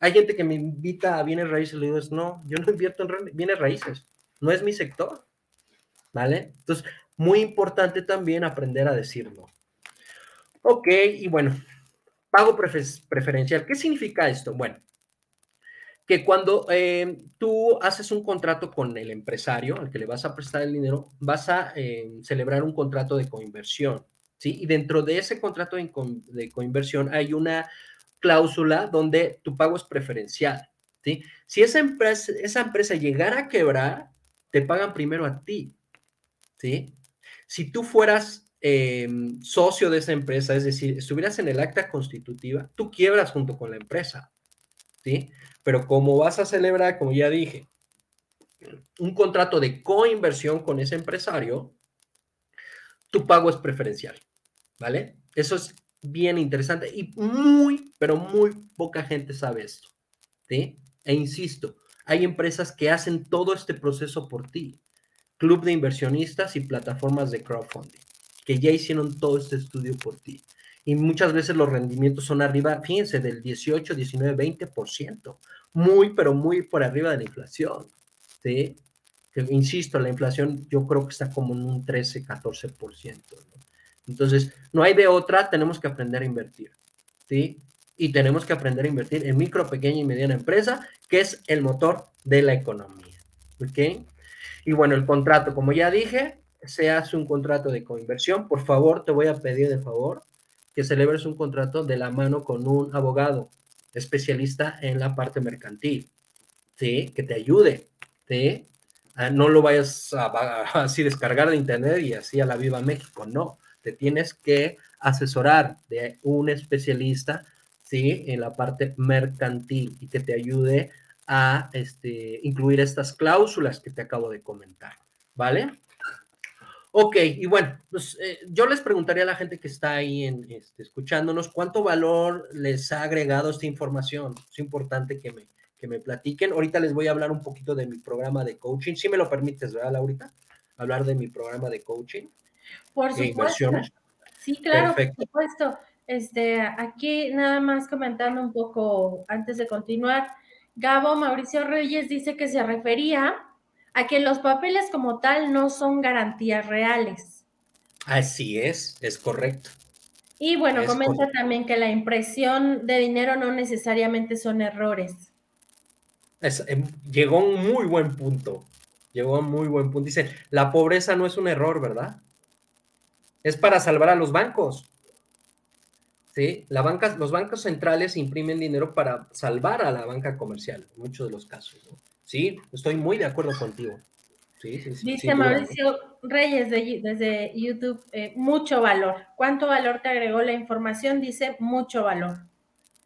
Hay gente que me invita a bienes raíces y le digo, no, yo no invierto en bienes raíces, no es mi sector. ¿Vale? Entonces, muy importante también aprender a decirlo. Ok, y bueno, pago preferencial. ¿Qué significa esto? Bueno, que cuando eh, tú haces un contrato con el empresario al que le vas a prestar el dinero, vas a eh, celebrar un contrato de coinversión, ¿sí? Y dentro de ese contrato de, coinversión hay una cláusula donde tu pago es preferencial, ¿sí? Si esa empresa, esa empresa llegara a quebrar, te pagan primero a ti, ¿sí? Si tú fueras em, socio de esa empresa, es decir, estuvieras en el acta constitutiva, tú quiebras junto con la empresa, ¿sí? Pero como vas a celebrar, como ya dije, un contrato de coinversión con ese empresario, tu pago es preferencial, ¿vale? Eso es bien interesante y muy, pero muy poca gente sabe esto, ¿sí? E insisto, hay empresas que hacen todo este proceso por ti, club de inversionistas y plataformas de crowdfunding, que ya hicieron todo este estudio por ti y muchas veces los rendimientos son arriba, fíjense, del 18, 19, 20%, muy, pero muy por arriba de la inflación, ¿sí? Que, insisto, la inflación yo creo que está como en un 13, 14%, ¿no? Entonces, no hay de otra, tenemos que aprender a invertir, ¿sí? Y tenemos que aprender a invertir en micro, pequeña y mediana empresa, que es el motor de la economía, ¿ok? Y bueno, el contrato, como ya dije, se hace un contrato de coinversión. Por favor, te voy a pedir de favor que celebres un contrato de la mano con un abogado especialista en la parte mercantil, ¿sí? Que te ayude, ¿sí? Ah, no lo vayas a, así descargar de internet y así a la viva México, no. Te tienes que asesorar de un especialista, ¿sí? En la parte mercantil y que te ayude a este, incluir estas cláusulas que te acabo de comentar, ¿vale? Ok, y bueno, pues eh, yo les preguntaría a la gente que está ahí en, este, escuchándonos, ¿cuánto valor les ha agregado esta información? Es importante que me, que me platiquen. Ahorita les voy a hablar un poquito de mi programa de coaching. Si me lo permites, ¿verdad, Laurita? Hablar de mi programa de coaching. Por supuesto. Sí, claro, por supuesto. Este, aquí nada más comentando un poco antes de continuar. Gabo Mauricio Reyes dice que se refería a que los papeles como tal no son garantías reales. Así es, es correcto. Y bueno, comenta también que la impresión de dinero no necesariamente son errores. Em, llegó a un muy buen punto. Llegó a un muy buen punto. Dice, la pobreza no es un error, ¿verdad? Es para salvar a los bancos. ¿Sí? La banca, los bancos centrales imprimen dinero para salvar a la banca comercial, en muchos de los casos. ¿no? Sí, estoy muy de acuerdo contigo. Sí, sí, sí, Dice Mauricio Reyes desde YouTube, eh, mucho valor. ¿Cuánto valor te agregó la información? Dice mucho valor.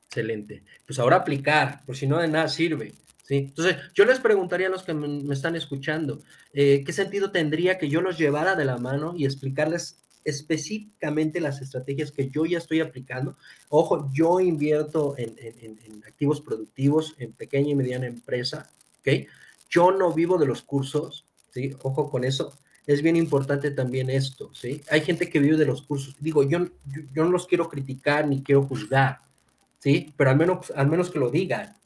Excelente. Pues ahora aplicar, por si no de nada sirve. ¿sí? Entonces, yo les preguntaría a los que me, están escuchando, eh, ¿qué sentido tendría que yo los llevara de la mano y explicarles específicamente las estrategias que yo ya estoy aplicando? Ojo, yo invierto en, activos productivos, en pequeña y mediana empresa, ¿ok? Yo no vivo de los cursos, ¿sí? Ojo con eso. Es bien importante también esto, ¿sí? Hay gente que vive de los cursos. Digo, yo, yo, no los quiero criticar ni quiero juzgar, ¿sí? Pero al menos, al menos que lo digan.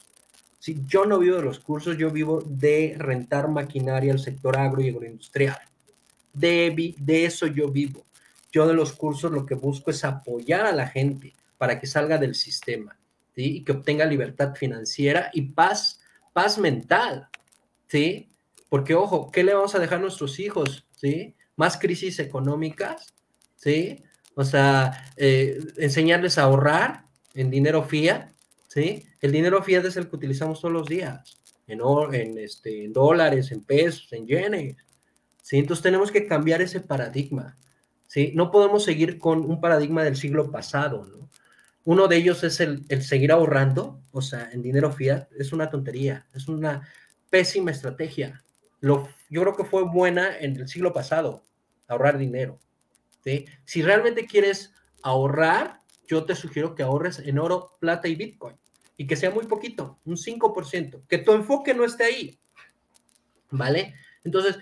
¿sí? Yo no vivo de los cursos, yo vivo de rentar maquinaria al sector agro y agroindustrial. De, de eso yo vivo. Yo de los cursos lo que busco es apoyar a la gente para que salga del sistema y que obtenga libertad financiera y paz paz mental, ¿sí? Porque, ojo, ¿qué le vamos a dejar a nuestros hijos? ¿Sí? Más crisis económicas, ¿sí? O sea, eh, enseñarles a ahorrar en dinero fiat, ¿sí? El dinero fiat es el que utilizamos todos los días, en, este, dólares, en pesos, en yenes, ¿sí? Entonces tenemos que cambiar ese paradigma, ¿sí? No podemos seguir con un paradigma del siglo pasado, ¿no? Uno de ellos es el, seguir ahorrando, o sea, en dinero fiat, es una tontería, es una pésima estrategia. Lo, yo creo que fue buena en el siglo pasado, ahorrar dinero. Si realmente quieres ahorrar, yo te sugiero que ahorres en oro, plata y Bitcoin y que sea muy poquito, un 5%, que tu enfoque no esté ahí. ¿Vale? Entonces,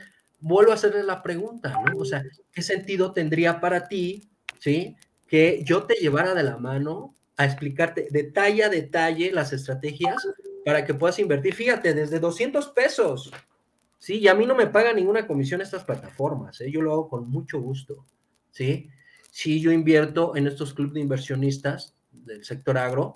vuelvo a hacerle la pregunta, ¿no? O sea, ¿qué sentido tendría para ti, ¿sí? Que yo te llevara de la mano a explicarte detalle a detalle las estrategias para que puedas invertir. Fíjate, desde 200 pesos. Sí, y a mí no me paga ninguna comisión estas plataformas, ¿eh? yo lo hago con mucho gusto. ¿sí? Sí, yo invierto en estos clubes de inversionistas del sector agro,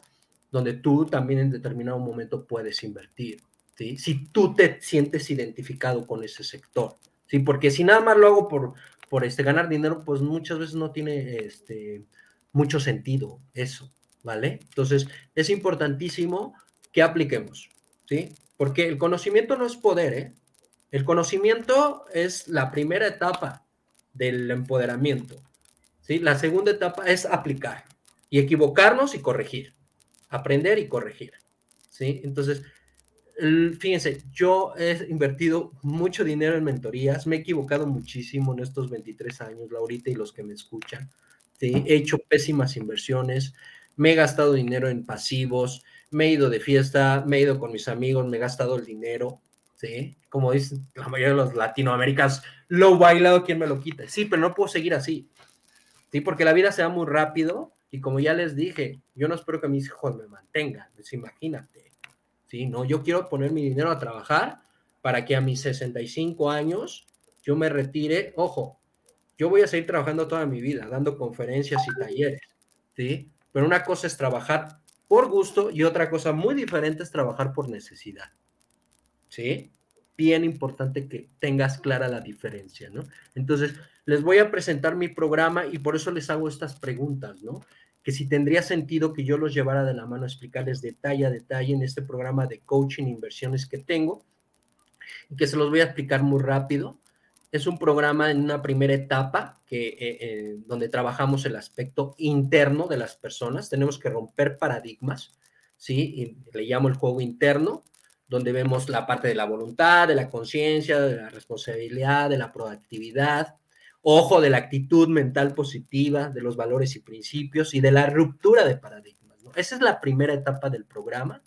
donde tú también en determinado momento puedes invertir, ¿sí? Si tú te sientes identificado con ese sector, ¿sí? Porque si nada más lo hago por, por este, ganar dinero, pues muchas veces no tiene este, mucho sentido eso, ¿vale? Entonces, es importantísimo que apliquemos, ¿sí? Porque el conocimiento no es poder, ¿eh? El conocimiento es la primera etapa del empoderamiento. ¿sí? La segunda etapa es aplicar y equivocarnos y corregir, aprender y corregir. ¿sí? Entonces, fíjense, yo he invertido mucho dinero en mentorías, me he equivocado muchísimo en estos 23 años, Laurita y los que me escuchan. He hecho pésimas inversiones, me he gastado dinero en pasivos, me he ido de fiesta, me he ido con mis amigos, me he gastado el dinero, ¿sí? Como dicen la mayoría de los latinoamericanos, lo bailado, ¿quién me lo quita? Sí, pero no puedo seguir así, ¿sí? Porque la vida se va muy rápido y como ya les dije, yo no espero que mis hijos me mantengan, pues imagínate, ¿sí? No, yo quiero poner mi dinero a trabajar para que a mis 65 años yo me retire, ojo, yo voy a seguir trabajando toda mi vida, dando conferencias y talleres, ¿sí? Pero una cosa es trabajar por gusto y otra cosa muy diferente es trabajar por necesidad. ¿sí? Bien importante que tengas clara la diferencia, ¿no? Entonces, les voy a presentar mi programa y por eso les hago estas preguntas, ¿no? Que si tendría sentido que yo los llevara de la mano a explicarles detalle a detalle en este programa de coaching e inversiones que tengo y que se los voy a explicar muy rápido. Es un programa en una primera etapa que, eh, eh, donde trabajamos el aspecto interno de las personas. Tenemos que romper paradigmas, ¿sí? Le llamo el juego interno donde vemos la parte de la voluntad, de la conciencia, de la responsabilidad, de la proactividad, ojo, de la actitud mental positiva, de los valores y principios y de la ruptura de paradigmas. Esa es la primera etapa del programa.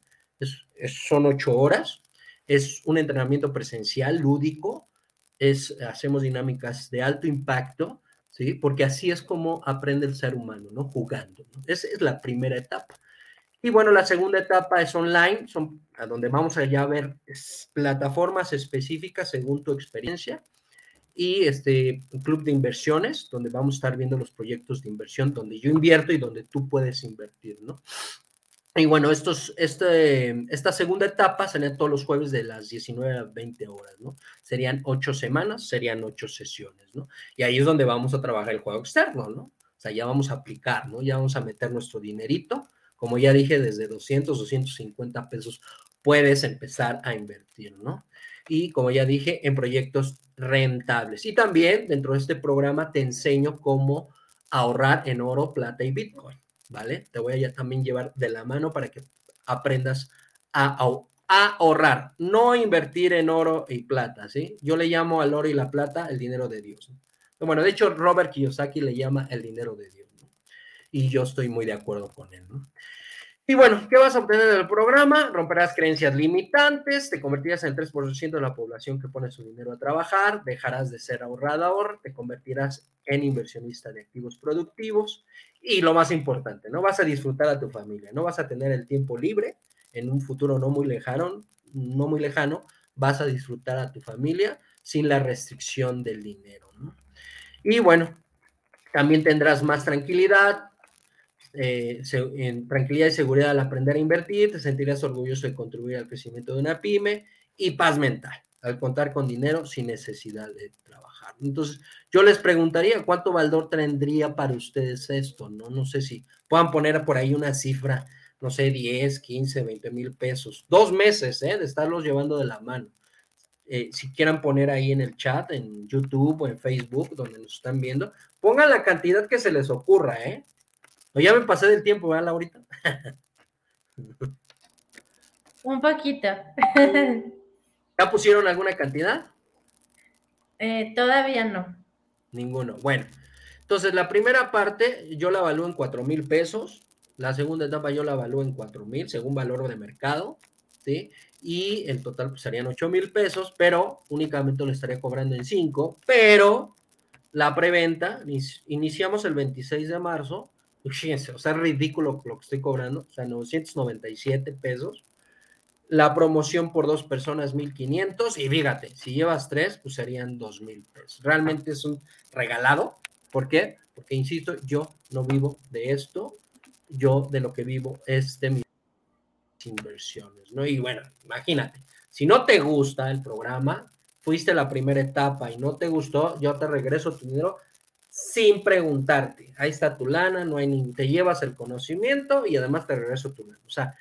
son ocho horas. Es un entrenamiento presencial, lúdico. Es, hacemos dinámicas de alto impacto, ¿sí? Porque así es como aprende el ser humano, ¿no? Jugando. Esa es la primera etapa. Y bueno, la segunda etapa es online, son a donde vamos a ver plataformas específicas según tu experiencia y este club de inversiones donde vamos a estar viendo los proyectos de inversión donde yo invierto y donde tú puedes invertir, ¿no? Y bueno, estos, este, esta segunda etapa sería todos los jueves de las 19 a 20 horas, ¿no? Serían ocho semanas, serían ocho sesiones, ¿no? Y ahí es donde vamos a trabajar el juego externo, ¿no? O sea, ya vamos a aplicar, ¿no? Ya vamos a meter nuestro dinerito como ya dije, desde 200, 250 pesos puedes empezar a invertir, ¿no? Y como ya dije, en proyectos rentables. Y también dentro de este programa te enseño cómo ahorrar en oro, plata y Bitcoin, ¿vale? Te voy a también llevar de la mano para que aprendas a, ahorrar, no invertir en oro y plata, ¿sí? Yo le llamo al oro y la plata el dinero de Dios. Bueno, de hecho, Robert Kiyosaki le llama el dinero de Dios, ¿no? Y yo estoy muy de acuerdo con él, ¿no? Y bueno, ¿qué vas a obtener del programa? Romperás creencias limitantes, te convertirás en el 3% de la población que pone su dinero a trabajar, dejarás de ser ahorrador, te convertirás en inversionista de activos productivos y lo más importante, no vas a disfrutar a tu familia, no vas a tener el tiempo libre en un futuro no muy lejano, no muy lejano, vas a disfrutar a tu familia sin la restricción del dinero. Y bueno, también tendrás más tranquilidad, eh, en tranquilidad y seguridad al aprender a invertir, te sentirás orgulloso de contribuir al crecimiento de una pyme y paz mental al contar con dinero sin necesidad de trabajar. Entonces, yo les preguntaría cuánto valor tendría para ustedes esto, ¿no? No sé si puedan poner por ahí una cifra, no sé, 10, 15, 20 mil pesos, dos meses, ¿eh? De estarlos llevando de la mano. Eh, si quieran poner ahí en el chat, en YouTube o en Facebook, donde nos están viendo, pongan la cantidad que se les ocurra, ¿eh? O ya me pasé del tiempo, ¿verdad, Laurita? Un poquito. ¿Ya pusieron alguna cantidad? Eh, todavía no. Ninguno. Bueno, entonces la primera parte yo la evalúo en cuatro mil pesos. La segunda etapa yo la evalúo en cuatro mil según valor de mercado. ¿sí? Y el total pues, serían ocho mil pesos, pero únicamente lo estaría cobrando en cinco. Pero la preventa, iniciamos el 26 de marzo. O sea, es ridículo lo que estoy cobrando, o sea, 997 pesos la promoción por dos personas, 1500. Y fíjate, si llevas tres, pues serían 2000 pesos. Realmente es un regalado. ¿Por qué? Porque, insisto, yo no vivo de esto. Yo de lo que vivo es de mis inversiones, ¿no? Y bueno, imagínate, si no te gusta el programa, fuiste la primera etapa y no te gustó, yo te regreso tu dinero sin preguntarte. Ahí está tu lana, no hay ni, te llevas el conocimiento y además te regreso tu lana. O sea,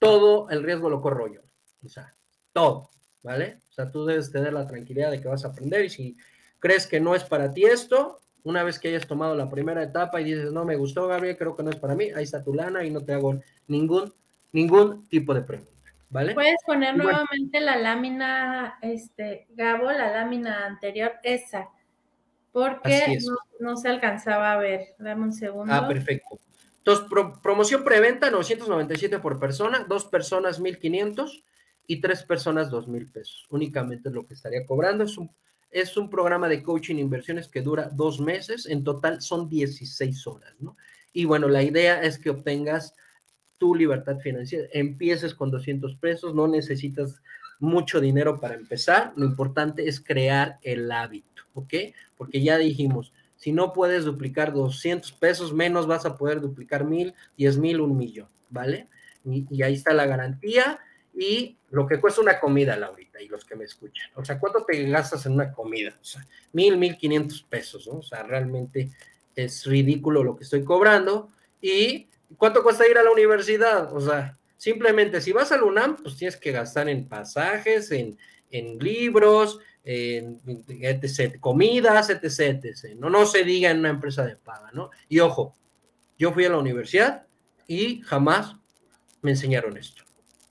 todo el riesgo lo corro yo. O sea, todo, ¿vale? O sea, tú debes tener la tranquilidad de que vas a aprender y si crees que no es para ti esto, una vez que hayas tomado la primera etapa y dices, no me gustó, Gabriel, creo que no es para mí, ahí está tu lana y no te hago ningún, ningún tipo de pregunta, ¿vale? Puedes poner nuevamente la lámina, este, Gabo, la lámina anterior, esa, porque no, no, se alcanzaba a ver. Dame un segundo. Ah, perfecto. Entonces, promoción preventa, 997 por persona, dos personas 1500 y tres personas 2000 pesos. Únicamente es lo que estaría cobrando. Es un, es un programa de coaching inversiones que dura dos meses. En total son 16 horas, ¿no? Y bueno, la idea es que obtengas tu libertad financiera. Empieces con 200 pesos, no necesitas mucho dinero para empezar. Lo importante es crear el hábito, ¿ok? Porque ya dijimos, si no puedes duplicar 200 pesos, menos vas a poder duplicar mil, diez mil, un millón, ¿vale? Y, ahí está la garantía y lo que cuesta una comida, Laurita, y los que me escuchan. O sea, ¿cuánto te gastas en una comida? O sea, mil, mil quinientos pesos, ¿no? O sea, realmente es ridículo lo que estoy cobrando. ¿Y cuánto cuesta ir a la universidad? O sea, simplemente si vas al UNAM, pues tienes que gastar en pasajes, en, en libros, etc, comidas, etc, etc. No, no se diga en una empresa de paga, ¿no? Y ojo, yo fui a la universidad y jamás me enseñaron esto.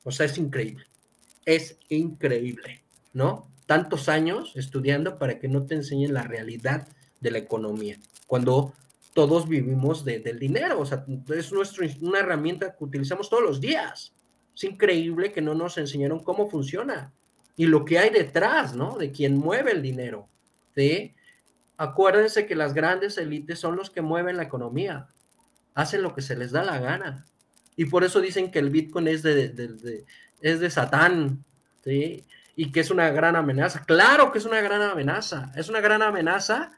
O sea, es increíble. Es increíble, ¿no? Tantos años estudiando para que no te enseñen la realidad de la economía, cuando todos vivimos del dinero, o sea, es nuestro, una herramienta que utilizamos todos los días. Es increíble que no nos enseñaron cómo funciona y lo que hay detrás, ¿no? De quien mueve el dinero, ¿sí? Acuérdense que las grandes élites son los que mueven la economía, hacen lo que se les da la gana. Y por eso dicen que el Bitcoin es de, es de Satán, ¿sí? Y que es una gran amenaza. Claro que es una gran amenaza, es una gran amenaza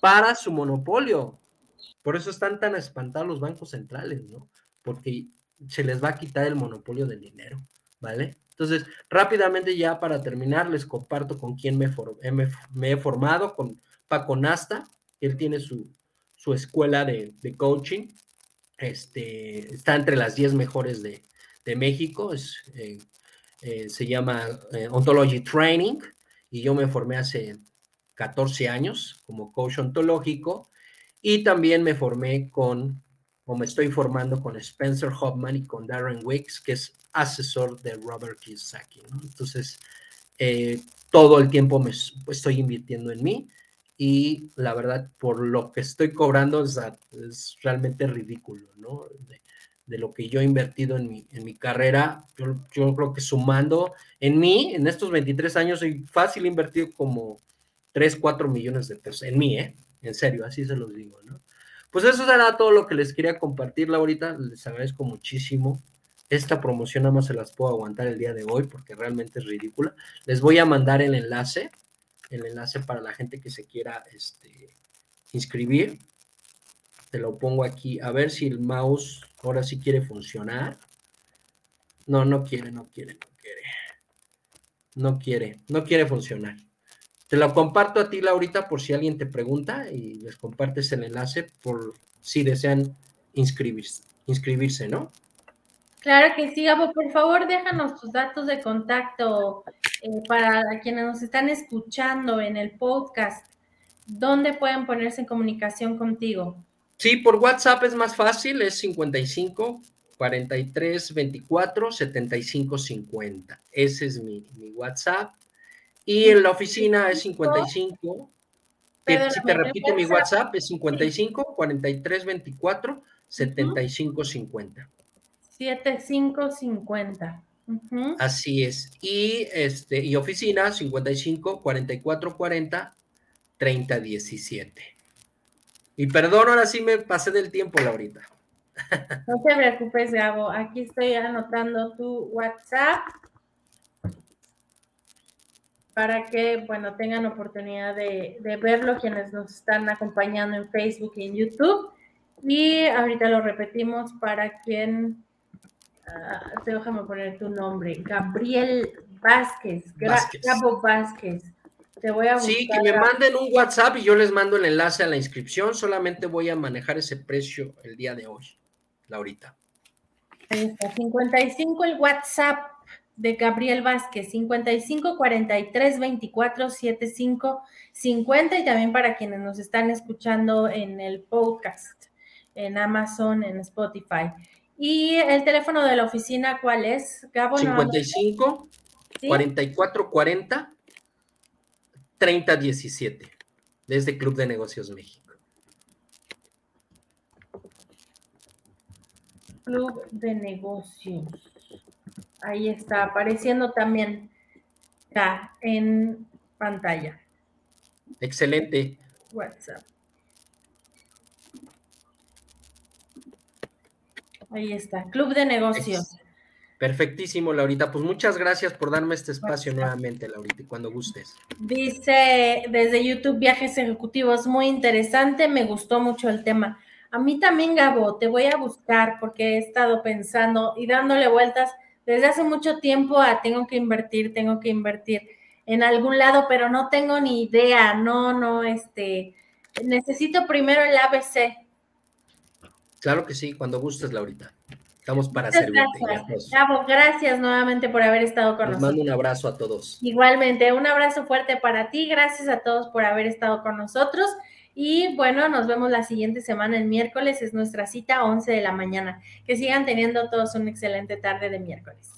para su monopolio. Por eso están tan espantados los bancos centrales, ¿no? Porque se les va a quitar el monopolio del dinero, ¿vale? Entonces, rápidamente ya para terminar, les comparto con quién me, he formado, con Paco Nasta, él tiene su, escuela de, coaching, este, está entre las 10 mejores de, México, eh, eh, se llama eh, Ontology Training, y yo me formé hace 14 años como coach ontológico, y también me formé con, o me estoy formando con Spencer Hoffman y con Darren Wicks, que es asesor de Robert Kiyosaki. ¿no? Entonces, eh, todo el tiempo me estoy invirtiendo en mí y la verdad, por lo que estoy cobrando es, realmente ridículo, ¿no? De, lo que yo he invertido en mi, en mi carrera, yo, yo, creo que sumando en mí, en estos 23 años, soy fácil invertido como 3, 4 millones de pesos, en mí, ¿eh? En serio, así se los digo, ¿no? Pues eso será todo lo que les quería compartir, ahorita. Les agradezco muchísimo. Esta promoción nada más se las puedo aguantar el día de hoy porque realmente es ridícula. Les voy a mandar el enlace, el enlace para la gente que se quiera este, inscribir. Te lo pongo aquí, a ver si el mouse ahora sí quiere funcionar. No, no quiere, no quiere, no quiere. No quiere, no quiere funcionar. Te lo comparto a ti, Laurita, por si alguien te pregunta y les compartes el enlace por si desean inscribirse, inscribirse ¿no? Claro que sí, Gabo, por favor déjanos tus datos de contacto eh, para quienes nos están escuchando en el podcast. ¿Dónde pueden ponerse en comunicación contigo? Sí, por WhatsApp es más fácil, es 55 43 24 75 50. Ese es mi, WhatsApp. Y en la oficina es 55. si te repito, mi WhatsApp es 55 43 24 75 50. 75 50. Así es. Y este y oficina 55 44 40 30 17. Y perdón, ahora sí me pasé del tiempo, Laurita. No te preocupes, Gabo. Aquí estoy anotando tu WhatsApp para que, bueno, tengan oportunidad de, verlo quienes nos están acompañando en Facebook y en YouTube. Y ahorita lo repetimos para quien, uh, déjame poner tu nombre, Gabriel Vázquez, Gabo Vázquez. Te voy a Sí, que me manden un WhatsApp y yo les mando el enlace a la inscripción. Solamente voy a manejar ese precio el día de hoy, Laurita. Ahí está, 55 el WhatsApp de Gabriel Vázquez, 55 43 24 75 50 y también para quienes nos están escuchando en el podcast, en Amazon, en Spotify. Y el teléfono de la oficina, ¿cuál es? Gabo, 55 44 40 3017, desde Club de Negocios México. Club de Negocios. Ahí está apareciendo también ya en pantalla. Excelente. WhatsApp. Ahí está, Club de Negocios. Perfectísimo, Laurita. Pues muchas gracias por darme este espacio nuevamente, Laurita, cuando gustes. Dice desde YouTube Viajes Ejecutivos, muy interesante, me gustó mucho el tema. A mí también, Gabo, te voy a buscar porque he estado pensando y dándole vueltas desde hace mucho tiempo a tengo que invertir, tengo que invertir en algún lado, pero no tengo ni idea, no, no, este, necesito primero el ABC. Claro que sí, cuando gustes, Laurita. Estamos para servirte. Gracias. gracias nuevamente por haber estado con nosotros. mando un abrazo a todos. Igualmente, un abrazo fuerte para ti. Gracias a todos por haber estado con nosotros. Y bueno, nos vemos la siguiente semana, el miércoles, es nuestra cita 11 de la mañana. Que sigan teniendo todos una excelente tarde de miércoles.